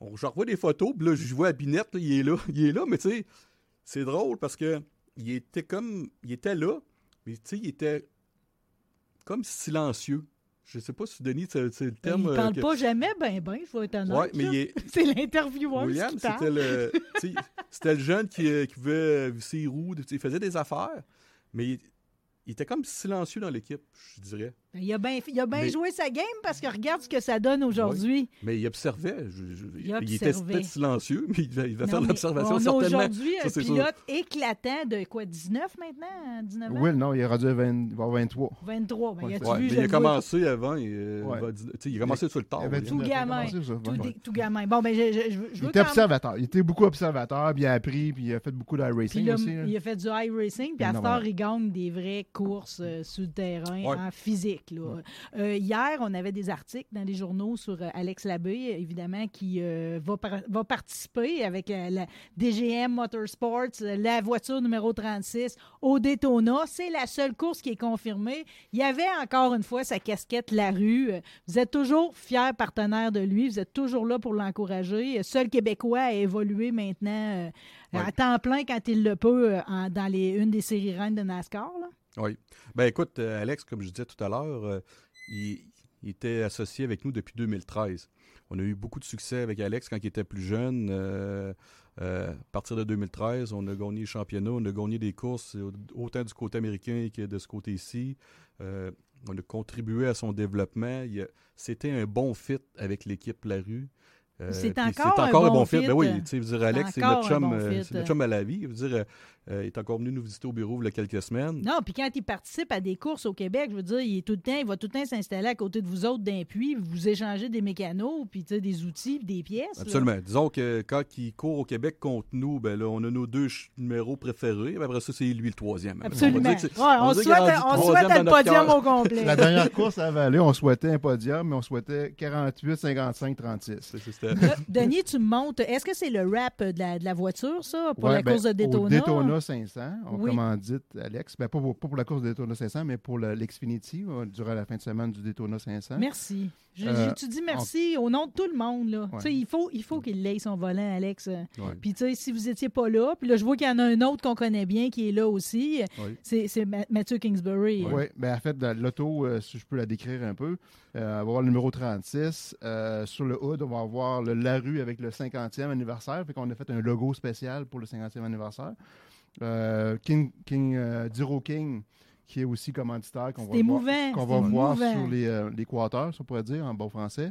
on, je revois des photos, puis là, je vois à Binette, là, il est là, il est là, mais tu sais, c'est drôle parce que il était comme, il était là, mais tu sais, il était comme silencieux. Je sais pas si Denis, c'est le terme. il euh, parle que- pas jamais, ben ben, je vais être honnête. Ouais, mais là. il est- C'est l'intervieweur qui parle. c'était le, c'était le jeune qui, euh, qui pouvait visser sais, il faisait des affaires, mais il, il était comme silencieux dans l'équipe, je dirais. Ben, Il a bien il a bien Mais- joué sa game parce que regarde ce que ça donne aujourd'hui. Mais il observait. je- je- Il il était peut-être silencieux, mais il devait, il devait Non, faire l'observation on a certainement. aujourd'hui un sûr. pilote éclatant de quoi, 19 maintenant? 19 ans? Oui, non, il est rendu à 20 il va avoir 23. 23. Ben, Ouais, y a-tu Ouais, vu, mais il a commencé avant. Et, euh, Ouais. va- tu sais, il a commencé sur le tard. Il. Tout 19, il a gamin. Tout, ouais, dé- ouais. tout gamin. Bon, ben, je, je- je- je Il était observateur. Il était beaucoup observateur, puis il a appris, puis il a fait beaucoup de Puis racing aussi. il a fait du high racing, puis à Non, ce il gagne des vraies courses euh, sur le terrain en physique. Là. Euh, hier, on avait des articles dans les journaux sur euh, Alex Labbé, évidemment, qui euh, va, par- va participer avec la, DGM Motorsports, la voiture numéro 36 au Daytona. C'est la seule course qui est confirmée. Il y avait encore une fois sa casquette La Rue. Vous êtes toujours fier partenaire de lui. Vous êtes toujours là pour l'encourager. Seul Québécois à évoluer maintenant Ouais. à temps plein quand il le peut en- dans les, une des séries reines de NASCAR. là. Oui. Ben écoute, euh, Alex, comme je disais tout à l'heure, euh, il, était associé avec nous depuis 2013. On a eu beaucoup de succès avec Alex quand il était plus jeune. Euh, à partir de 2013, on a gagné le championnat, on a gagné des courses autant du côté américain que de ce côté-ci. On a contribué à son développement. C'était un bon fit avec l'équipe La Rue. Euh, C'est encore c'est un encore un bon bon fit. fit. Ben oui, tu sais, dire, Alex, c'est encore notre un chum, bon euh, c'est notre chum à la vie. Je veux dire, euh, il est encore venu nous visiter au bureau il y a quelques semaines. Non, puis quand il participe à des courses au Québec, je veux dire, il est tout le temps, il va tout le temps s'installer à côté de vous autres d'un puits, vous échangez des mécanos, puis des outils, des pièces. là. Absolument. Disons que quand il court au Québec contre nous, ben là, on a nos deux ch- numéros préférés. Après ça, c'est lui le troisième. Absolument. On souhaite, on notre podium au complet. La dernière course à Vallée, on souhaitait un podium, mais on souhaitait 48, 55, 36. C'est- c'est- c'était- Là, Denis, tu me montes. Est-ce que c'est le rap de la, de la voiture, ça, pour Ouais, la ben, course de Daytona? Au Daytona 500, on Oui. commandite Alex. Ben, pas, pour, pas pour la course de Daytona 500, mais pour l'Xfinity, euh, durant la fin de semaine du Daytona 500. Merci. Je- Euh, tu dis merci au nom de tout le monde. Là. Ouais. Tu sais, Il faut, il faut qu'il laisse son volant, Alex. Ouais. Puis, tu sais, si vous étiez pas là, puis là, je vois qu'il y en a un autre qu'on connaît bien qui est là aussi. Oui. C'est c'est Ma- Mathieu Kingsbury. Oui, ben en fait, l'auto, euh, si je peux la décrire un peu, euh, on va avoir le numéro 36. Euh, sur le hood, on va avoir le Larue avec le 50e anniversaire. Fait qu'on a fait un logo spécial pour le 50e anniversaire. Euh, King, King euh, Diro King, qui est aussi commanditaire, qu'on va C'est voir, va sur les, euh, les quarters, ça on pourrait dire, en bon français.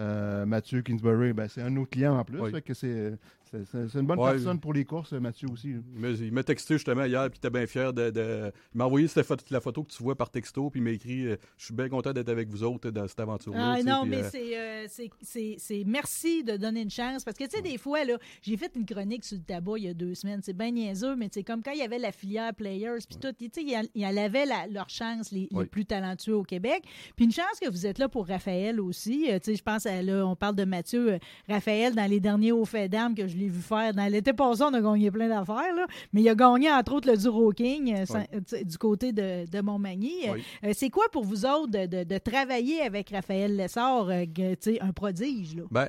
Euh, Mathieu Kingsbury, ben, c'est un autre client en plus. Oui. fait que c'est, c'est, une bonne Ouais. personne pour les courses, Mathieu aussi. Mais il m'a texté justement hier, puis il était bien fier de. de- Il m'a envoyé cette photo- la photo que tu vois par texto, puis il m'a écrit euh, Je suis bien content d'être avec vous autres dans cette aventure-là. Ah non, puis, mais euh, c'est, euh, c'est, c'est, c'est merci de donner une chance. Parce que, tu sais, des fois, là, j'ai fait une chronique sur le tabac il y a deux semaines. C'est bien niaiseux, mais c'est comme quand il y avait la filière Players, puis tout, tu sais, il y a- il avait la- leur chance, les, plus talentueux au Québec. Puis une chance que vous êtes là pour Raphaël aussi. Euh, tu sais, je pense, à, là, on parle de Mathieu. euh, Raphaël, dans les derniers hauts faits d'armes que je l'ai vu faire, dans l'été passé, on a gagné plein d'affaires, là. Mais il a gagné, entre autres, le Duro King euh, sans- du côté de, de Montmagny. Euh, Oui. euh, c'est quoi pour vous autres de, de- de travailler avec Raphaël Lessard, un prodige? Là? Ben,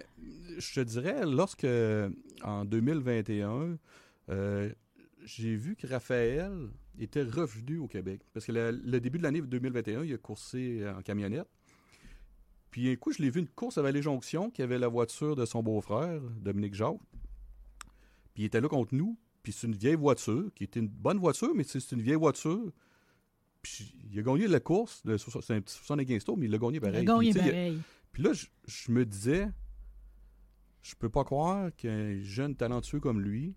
je te dirais, lorsque, en 2021, euh, j'ai vu que Raphaël était revenu au Québec. Parce que le, le début de l'année 2021, il a coursé en camionnette. Puis un coup, je l'ai vu une course à Vallée-Jonction qui avait la voiture de son beau-frère, Dominique Jacques. Puis il était là contre nous. Puis c'est une vieille voiture, qui était une bonne voiture, mais c'est une vieille voiture. Puis il a gagné la course, c'est un petit 75 tours, mais il l'a gagné Il a pareil. gagné Puis, il a- pareil. puis là, je, je me disais, je peux pas croire qu'un jeune talentueux comme lui,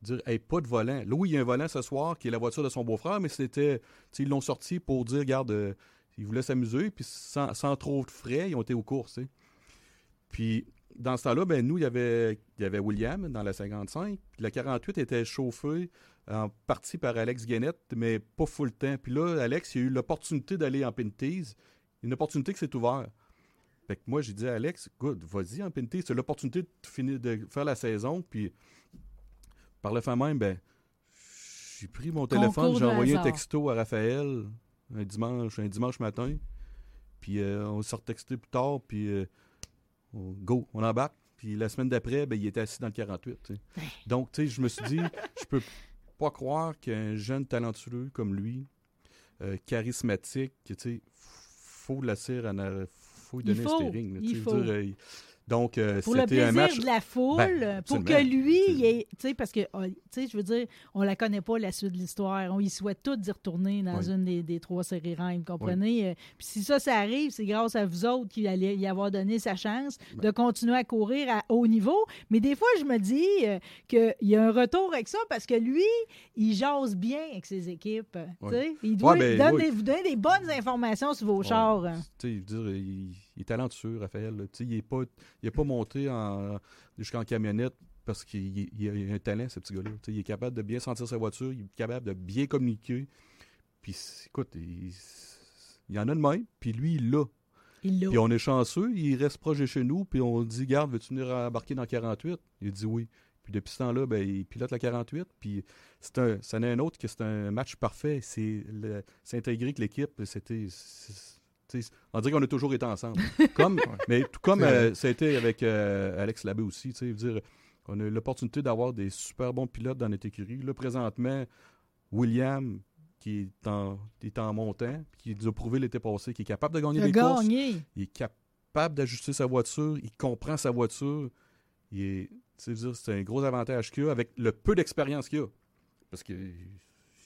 dire, hey, pas de volant. Là, oui, il y a un volant ce soir qui est la voiture de son beau-frère, mais c'était, tu sais, ils l'ont sorti pour dire, regarde, euh, ils voulaient s'amuser, puis sans, sans trop de frais, ils ont été aux courses. Puis dans ce temps-là, ben, nous, il y avait, il y avait William dans la 55. Puis la 48 était chauffée en partie par Alex Guénette, mais pas full temps. Puis là, Alex, il a eu l'opportunité d'aller en Pinties. Une opportunité qui s'est ouverte. Fait que moi, j'ai dit à Alex, good, vas-y en Pinties. C'est l'opportunité de finir de faire la saison. Puis par le fait même, ben, j'ai pris mon téléphone, j'ai envoyé un texto à Raphaël un dimanche, un dimanche matin. Puis euh, on s'est retexté plus tard, puis euh, go, on embarque. Puis la semaine d'après, ben, il était assis dans le 48. tu sais. Donc, tu sais, je me suis dit, je peux pas croire qu'un jeune talentueux comme lui, euh, charismatique, tu sais, faut laisser en arrêt- faut lui Il donner faut, un steering. là, il faut. dire, euh, donc, euh, Pour le plaisir un match. de la foule, Ben, pour que lui, il ait- tu sais, parce que, oh, tu sais, je veux dire, on la connaît pas, la suite de l'histoire. On y souhaite tous d'y retourner dans Oui. une des, des trois séries reines, comprenez? Euh, Puis si ça, ça arrive, c'est grâce à vous autres qui allez y avoir donné sa chance Ben. de continuer à courir à haut niveau. Mais des fois, je me dis euh, qu'il y a un retour avec ça parce que lui, il jase bien avec ses équipes. tu Oui. sais? Il doit Ouais, ben, donne des, vous donner des bonnes informations sur vos chars. hein. Je veux dire, il, il est talentueux, Raphaël. il n'est pas, il est pas monté en, jusqu'en camionnette parce qu'il il- il a un talent, ce petit gars-là. Il est capable de bien sentir sa voiture, il est capable de bien communiquer. Puis, écoute, il, il y en a de même, puis lui, il l'a. Puis on est chanceux, il reste proche de chez nous, puis on dit, garde, veux-tu venir embarquer dans 48? Il dit oui. Puis depuis ce temps-là, ben, il pilote la 48, puis c'est un, c'en est un autre que c'est un match parfait. C'est intégré que l'équipe, c'était... On dirait qu'on a toujours été ensemble. Comme, mais tout comme euh, ça a été avec euh, Alex Labbé aussi. tu dire, on a eu l'opportunité d'avoir des super bons pilotes dans notre écurie. Là, présentement, William, qui est en, est en montant, qui nous a prouvé l'été passé, qui est capable de gagner des courses. Il est capable d'ajuster sa voiture, il comprend sa voiture. Il est, c'est un gros avantage qu'il a avec le peu d'expérience qu'il a. Parce que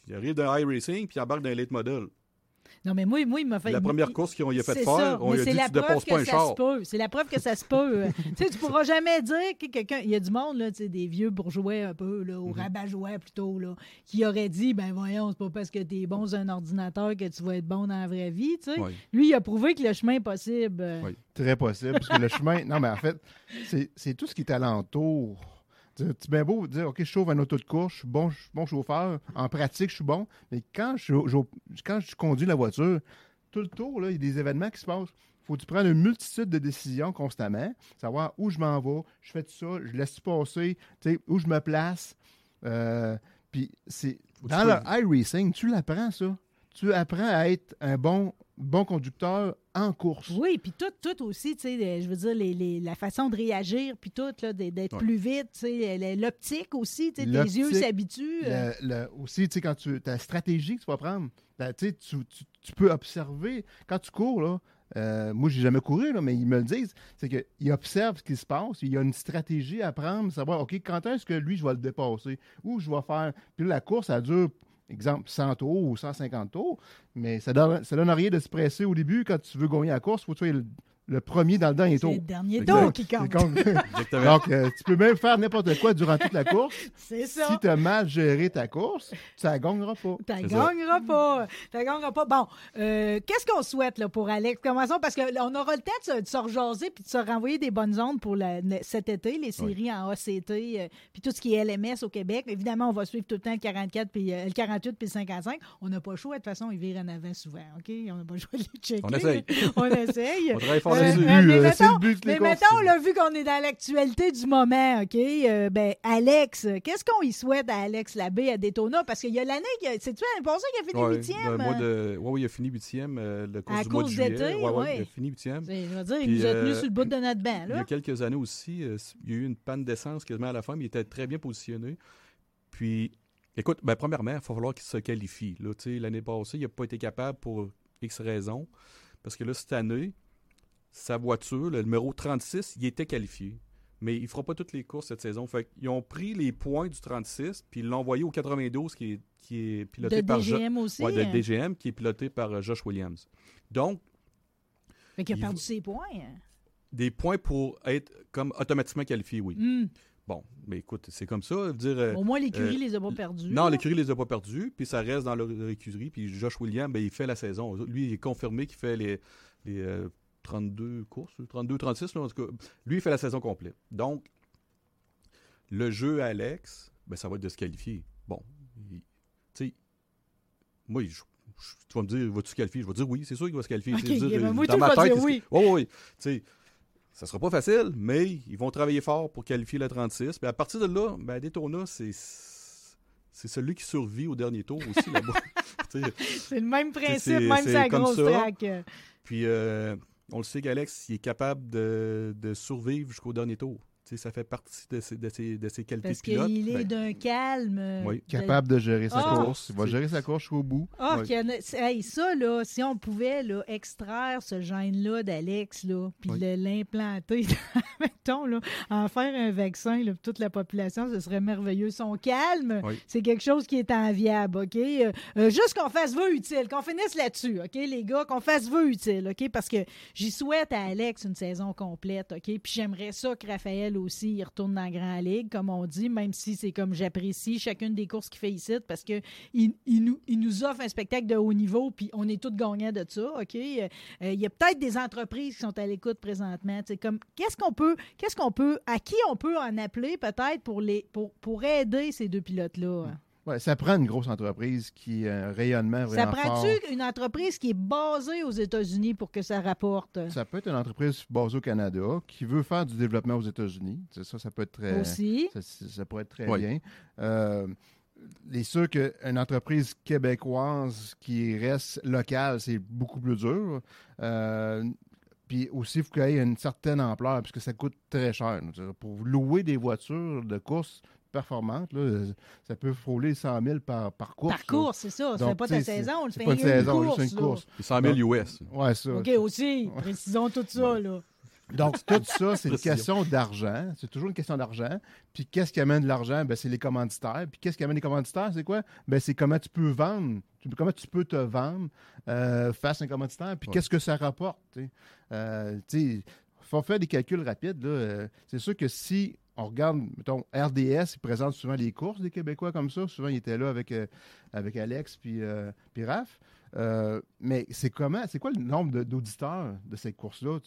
il arrive d'un high racing puis il embarque d'un late model. Non, mais moi, moi il m'a fait. La première il- course qu'ils ont il a fait C'est faire, ça, on mais lui a c'est dit la tu preuve dépasses que pas un ça char. se peut. C'est la preuve que ça se peut. tu sais, tu pourras jamais dire que quelqu'un, il y a du monde là, tu sais, des vieux bourgeois un peu là, Mhm. ou rabat-joie plutôt là, qui aurait dit ben voyons, c'est pas parce que tu es bon sur un ordinateur que tu vas être bon dans la vraie vie, tu sais. Oui. Lui, il a prouvé que le chemin est possible. Oui. Très possible, parce que le chemin. Non, mais en fait, c'est c'est tout ce qui est alentour. Tu tu bien beau dire, OK, je chauffe un auto de course, je suis bon, je suis bon chauffeur, en pratique, je suis bon, mais quand je, je- quand je conduis la voiture, tout le tour, là, il y a des événements qui se passent. faut que tu prennes une multitude de décisions constamment, savoir où je m'en vais, je fais tout ça, je laisse passer, où je me place. Euh, Puis c'est dans le sois- iRacing, tu l'apprends ça. Tu apprends à être un bon, bon conducteur en course. Oui, puis tout, tout aussi, tu sais, les- je veux dire, les, les- la façon de réagir, puis tout, d'être Ouais. plus vite, tu sais, le- l'optique aussi, tu sais, tes yeux s'habituent. euh, Le- le- aussi, tu sais, quand tu. Ta stratégie que tu vas prendre, la- tu, tu, tu- peux observer. Quand tu cours, là, euh, moi, j'ai jamais couru, là, mais ils me le disent, c'est qu'ils observent ce qui se passe. Il y a une stratégie à prendre, savoir, OK, quand est-ce que lui, je vais le dépasser? Ou je vais faire. Puis là, la course, ça dure, exemple, 100 tours ou 150 tours, mais ça donne, ça donne rien de se presser au début. Quand tu veux gagner la course, faut que le, le premier dans le dernier c'est tour. le dernier tour qui C'est compte. Donc, euh, tu peux même faire n'importe quoi durant toute la course. C'est ça. Si tu as mal géré ta course, ça ne gagnera pas. C'est ça. gagneras pas. Pas. Bon, euh, qu'est-ce qu'on souhaite là, pour Alex? Commençons parce qu'on aura le temps de se, rejaser puis de se renvoyer des bonnes ondes pour la- cet été, les séries en ACT, euh, puis tout ce qui est LMS au Québec. Évidemment, on va suivre tout le temps le 44 puis euh, le 48 puis le 55. On n'a pas le choix. De toute façon, ils virent en avant souvent. OK? On n'a pas le choix de les checker. On essaye. on essaye. On travaille fort Euh, mais Euh, mettons- c'est le but mais là, vu qu'on est dans l'actualité du moment, OK? euh, ben, Alex, qu'est-ce qu'on y souhaite à Alex Labbé à Daytona? Parce qu'il y a l'année, c'est-tu l'année passée qu'il a fini Ouais, huitième? euh? de... ouais, oui, il a fini huitième, euh, le course À du mois de juillet. il a fini huitième. Je veux dire, il nous a tenus sur le bout de notre banc, Il y là. a quelques années aussi, il y a eu une panne d'essence quasiment à la fin, mais il était très bien positionné. Puis, écoute, ben, premièrement, il va falloir qu'il se qualifie. Là, L'année passée, il n'a pas été capable pour X raisons. Parce que là, cette année, sa voiture, le numéro 36, il était qualifié. Mais il ne fera pas toutes les courses cette saison. Fait ils ont pris les points du 36, puis ils l'ont envoyé au 92, qui est, qui est piloté De par Jo- DGM aussi. Ouais, de hein? DGM, qui est piloté par euh, Josh Williams. Donc, Fait qu'il a perdu ses points. hein? des points pour être comme automatiquement qualifié, oui. Hum. Bon, mais écoute, c'est comme ça. Dire, euh, Au moins, l'écurie euh, les a pas perdus. non, l'écurie les a pas perdus, puis ça reste dans leur, leur écurie. Puis Josh Williams, ben, il fait la saison. Lui, il est confirmé qu'il fait les, les, euh, 32 courses, 32, 36, là, en tout cas. Lui, il fait la saison complète. Donc, le jeu Alex, ben, ça va être de se qualifier. Bon, tu sais, moi, je- je- tu vas me dire, vas-tu se qualifier? Je vais dire oui, c'est sûr qu'il va se qualifier. Ok, C'est dire, dans ma tête, dire oui. Oui, oui, Tu sais, ça sera pas facile, mais ils vont travailler fort pour qualifier la 36. Puis à partir de là, ben, Daytona, c'est c'est celui qui survit au dernier tour aussi là-bas. C'est le même principe, même c'est si la comme grosse track. Puis euh, on le sait qu'Alex, est capable de, de survivre jusqu'au dernier tour. Ça fait partie de ses, de ses, de ses qualités Parce qu'il est Ben, d'un calme. Oui. de- Capable de gérer sa Ah! course. Il va gérer sa course jusqu'au bout. Ah, a- c'est- hey, ça, là, si on pouvait là, extraire ce gène-là d'Alex, là, puis Oui. le- l'implanter, mettons, là, en faire un vaccin là, pour toute la population, ce serait merveilleux. Son calme, Oui. c'est quelque chose qui est enviable, OK? Euh, euh, juste qu'on fasse vœu utile, qu'on finisse là-dessus, OK, les gars, qu'on fasse vœu utile, OK? Parce que j'y souhaite à Alex une saison complète, OK? Puis j'aimerais ça que Raphaël aussi il retourne dans la Grand Ligue, comme on dit, même si c'est comme j'apprécie chacune des courses qu'il fait ici, parce que il, nous, il offre un spectacle de haut niveau, puis on est tous gagnants de ça, OK? Euh, Il y a peut-être des entreprises qui sont à l'écoute présentement. sais, Comme, qu'est-ce qu'on peut, qu'est-ce qu'on peut, à qui on peut en appeler peut-être pour, les, pour, pour aider ces deux pilotes-là? Ouais, ça prend une grosse entreprise qui a un rayonnement Ça vraiment fort. prend-tu une entreprise qui est basée aux États-Unis pour que ça rapporte? Ça peut être une entreprise basée au Canada qui veut faire du développement aux États-Unis. C'est Ça, ça peut être très. Aussi. Ça, ça- ça pourrait être très Oui. bien. Euh, il est sûr qu'une entreprise québécoise qui reste locale, c'est beaucoup plus dur. Euh, puis aussi, il faut qu'il y ait une certaine ampleur, puisque ça coûte très cher. Pour louer des voitures de course performantes, là, ça peut frôler 100 000 par, par course. Par course, c'est ça. Ça Donc, fait pas ta sais, c'est- saison, on le c'est fait pas une une saison, course. juste une course. c'est 100 000 US. Ouais, ça. OK, aussi. Précisons tout ça, là. Donc, tout ça, c'est une question d'argent. C'est toujours une question d'argent. Puis, qu'est-ce qui amène de l'argent? Ben, c'est les commanditaires. Puis, qu'est-ce qui amène les commanditaires? C'est quoi? Ben, c'est comment tu peux vendre. Comment tu peux te vendre euh, face à un commanditaire? Puis, Ouais. qu'est-ce que ça rapporte? tu sais? Euh, faut faire des calculs rapides. là. Euh, c'est sûr que si on regarde, mettons, RDS, ils présentent souvent les courses des Québécois comme ça. Souvent, ils étaient là avec, euh, avec Alex puis, euh, puis Raph. Euh, mais c'est comment, c'est quoi le nombre d'auditeurs de? Tu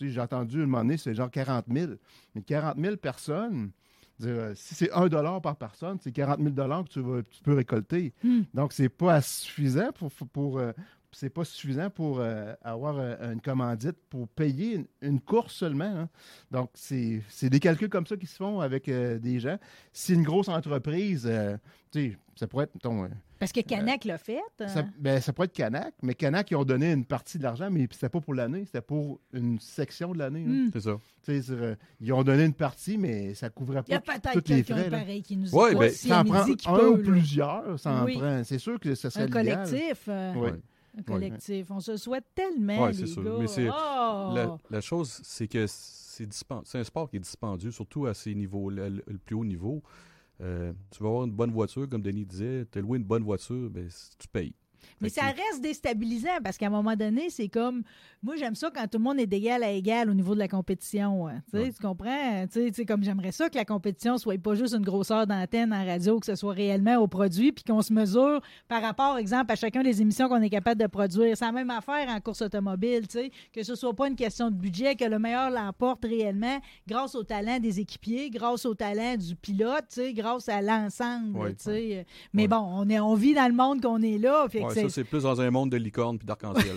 sais, J'ai entendu un moment donné, c'est genre 40 000. Mais 40 000 personnes, dire, si c'est 1 dollar par personne, c'est 40 000 dollars que tu, vas- tu peux récolter. Hmm. Donc, c'est pas suffisant pour, pour, c'est pas suffisant pour euh, avoir euh, une commandite pour payer une, une course seulement. hein. Donc, c'est c'est des calculs comme ça qui se font avec euh, des gens. Si une grosse entreprise, euh, tu sais, ça pourrait être, mettons, euh, Parce que Canac l'a fait. hein. ça, ben, ça pourrait être Canac, mais Canac, ils ont donné une partie de l'argent, mais c'était pas pour l'année, c'était pour une section de l'année. là. Hmm. C'est ça. Tu sais, c'est, euh, ils ont donné une partie, mais ça couvrait Il y a pas peut-être tous les quelqu'un pareil qui nous Ouais, écoute. ben, si Ça en prend un peut, ou là. plusieurs, ça en Oui. prend. C'est sûr que ça serait Un collectif. euh, Oui. Collectif. On se souhaite tellement, Ouais, les c'est sûr. gars. Mais Oh! La, la chose, c'est que c'est un sport qui est dispendieux, surtout à ces niveaux, le, le- plus haut niveau. Euh, tu vas avoir une bonne voiture, comme Denis disait, tu loué une bonne voiture, ben, tu payes. Mais ça reste déstabilisant parce qu'à un moment donné, c'est comme. Moi, j'aime ça quand tout le monde est d'égal à égal au niveau de la compétition. hein. Tu sais, Ouais. Tu comprends? Tu sais, comme j'aimerais ça que la compétition soit pas juste une grosseur d'antenne en radio, que ce soit réellement au produit, puis qu'on se mesure par rapport, exemple, à chacun des émissions qu'on est capable de produire. C'est la même affaire en course automobile, tu sais, que ce soit pas une question de budget, que le meilleur l'emporte réellement grâce au talent des équipiers, grâce au talent du pilote, tu sais, grâce à l'ensemble. Ouais, tu sais. Mais bon, on, est, on vit dans le monde qu'on est là. fait que ça, c'est plus dans un monde de licorne puis d'arc-en-ciel.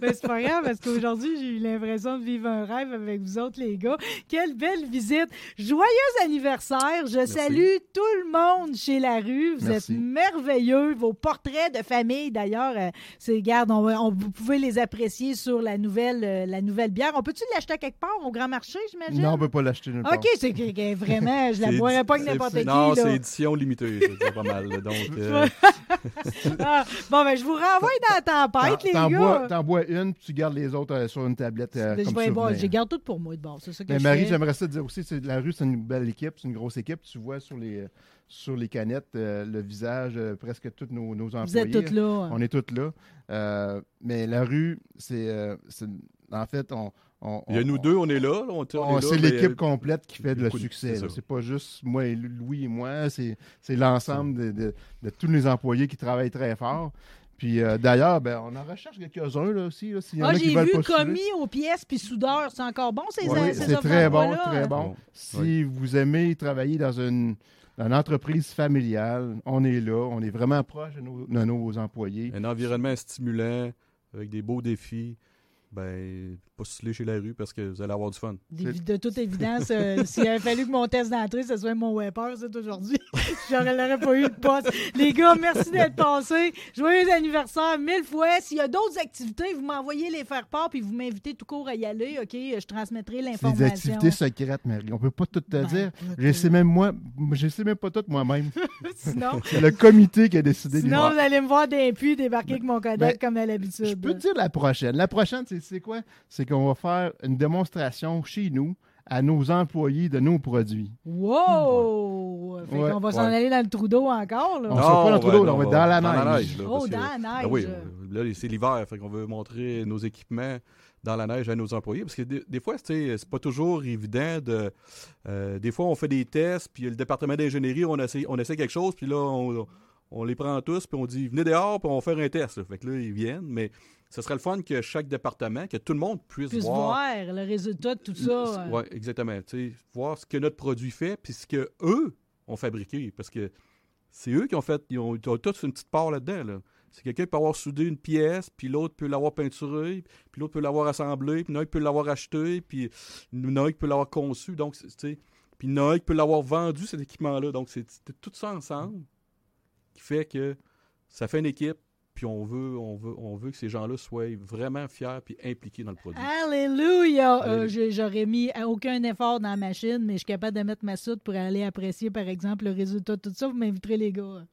Mais c'est pas grave parce qu'aujourd'hui, j'ai eu l'impression de vivre un rêve avec vous autres, les gars. Quelle belle visite. Joyeux anniversaire. Je salue tout le monde chez la rue. Vous Merci. êtes merveilleux. Vos portraits de famille, d'ailleurs, euh, c'est, garde, on, on- vous pouvez les apprécier sur la nouvelle, euh, la nouvelle bière. On peut-tu l'acheter quelque part au grand marché, j'imagine? Non, on peut pas l'acheter nulle part. OK, c'est que, que vraiment, je la boirais pas avec c'est- n'importe qui. Non, là. c'est édition limitée, c'est déjà pas mal. Donc, euh, Ah, bon, ben, je vous renvoie dans la tempête, les gars. t'en bois une, puis tu gardes les autres euh, sur une tablette. euh, je comme souvenir. je garde tout pour moi de bord. C'est ça que Mais je Marie, j'aimerais ça te dire aussi, la rue, c'est une belle équipe, c'est une grosse équipe. Tu vois sur les, euh, sur les canettes euh, le visage, euh, presque tous nos, nos employés. Vous êtes toutes là. On est tous là. Euh, mais la rue, c'est, c'est- en fait, on, on- il y a on- nous deux, on est là. là, on, on on- est là, c'est l'équipe complète qui fait de le succès. c'est pas juste moi et Louis et moi, c'est, l'ensemble de, de- de tous les employés qui travaillent très fort. Puis euh, d'ailleurs, ben, on en recherche quelques-uns là, aussi. Là, y Ah, j'ai vu postuler. commis aux pièces puis soudeur. C'est encore bon, ces, Oui, ces c'est très bon, très bon. Bon, Si oui. vous aimez travailler dans une, dans une entreprise familiale, on est là, on est vraiment proche de nos, de nos employés. Un environnement stimulant, avec des beaux défis. Ben, postuler chez la rue parce que vous allez avoir du fun. De toute évidence, euh, s'il avait fallu que mon test d'entrée, ce soit mon Weber, c'est aujourd'hui, j'aurais l'aurais pas eu de poste. Les gars, merci d'être passés. Joyeux anniversaire mille fois. S'il y a d'autres activités, vous m'envoyez les faire part puis vous m'invitez tout court à y aller, OK? Je transmettrai C'est l'information. des activités secrètes, Marie. On peut pas tout te Ben, dire. Je sais même moi, je sais même pas tout moi-même. Sinon, C'est le comité qui a décidé. de sinon vous allez me voir d'un puits débarquer avec mon Kodak Ben, comme à l'habitude. Je peux te dire la prochaine. La prochaine, c'est c'est quoi? C'est qu'on va faire une démonstration chez nous à nos employés de nos produits. Wow! Fait Ouais, qu'on va s'en ouais. aller dans le trou d'eau encore, là. On sera pas dans le trou d'eau, on va être dans la neige. là, Oh, parce que- dans la Ben neige. oui, là, c'est l'hiver, fait qu'on veut montrer nos équipements dans la neige à nos employés. Parce que des, des fois, c'est pas toujours évident de. euh, des fois, on fait des tests, puis le département d'ingénierie, on essaie, on essaie quelque chose, puis là, on, on les prend tous, puis on dit venez dehors, puis on va faire un test. là. Fait que là, ils viennent, mais ce serait le fun que chaque département, que tout le monde puisse, Puisse voir le résultat de tout ça. oui, exactement. Voir ce que notre produit fait, puis ce que eux ont fabriqué. Parce que c'est eux qui ont fait, ils ont, ils ont tous une petite part là-dedans. Là. C'est quelqu'un qui peut avoir soudé une pièce, puis l'autre peut l'avoir peinturée, puis l'autre peut l'avoir assemblée, puis Noël peut l'avoir acheté, puis Noël peut l'avoir conçu. Donc, puis Noël peut l'avoir vendu, cet équipement-là. Donc, c'est tout ça ensemble qui fait que ça fait une équipe, puis on veut, on veut, on veut que ces gens-là soient vraiment fiers puis impliqués dans le produit. Alléluia! Euh, J'aurais mis aucun effort dans la machine, mais je suis capable de mettre ma soude pour aller apprécier, par exemple, le résultat de tout ça. Vous m'inviterez, les gars.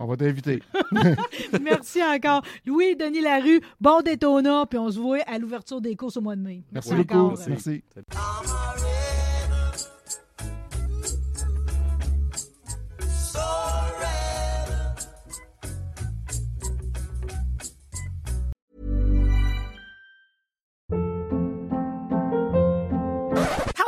On va t'inviter. Merci encore. Louis, Denis Larue, bon Daytona, puis on se voit à l'ouverture des courses au mois de mai. Merci, Merci beaucoup. encore. Merci.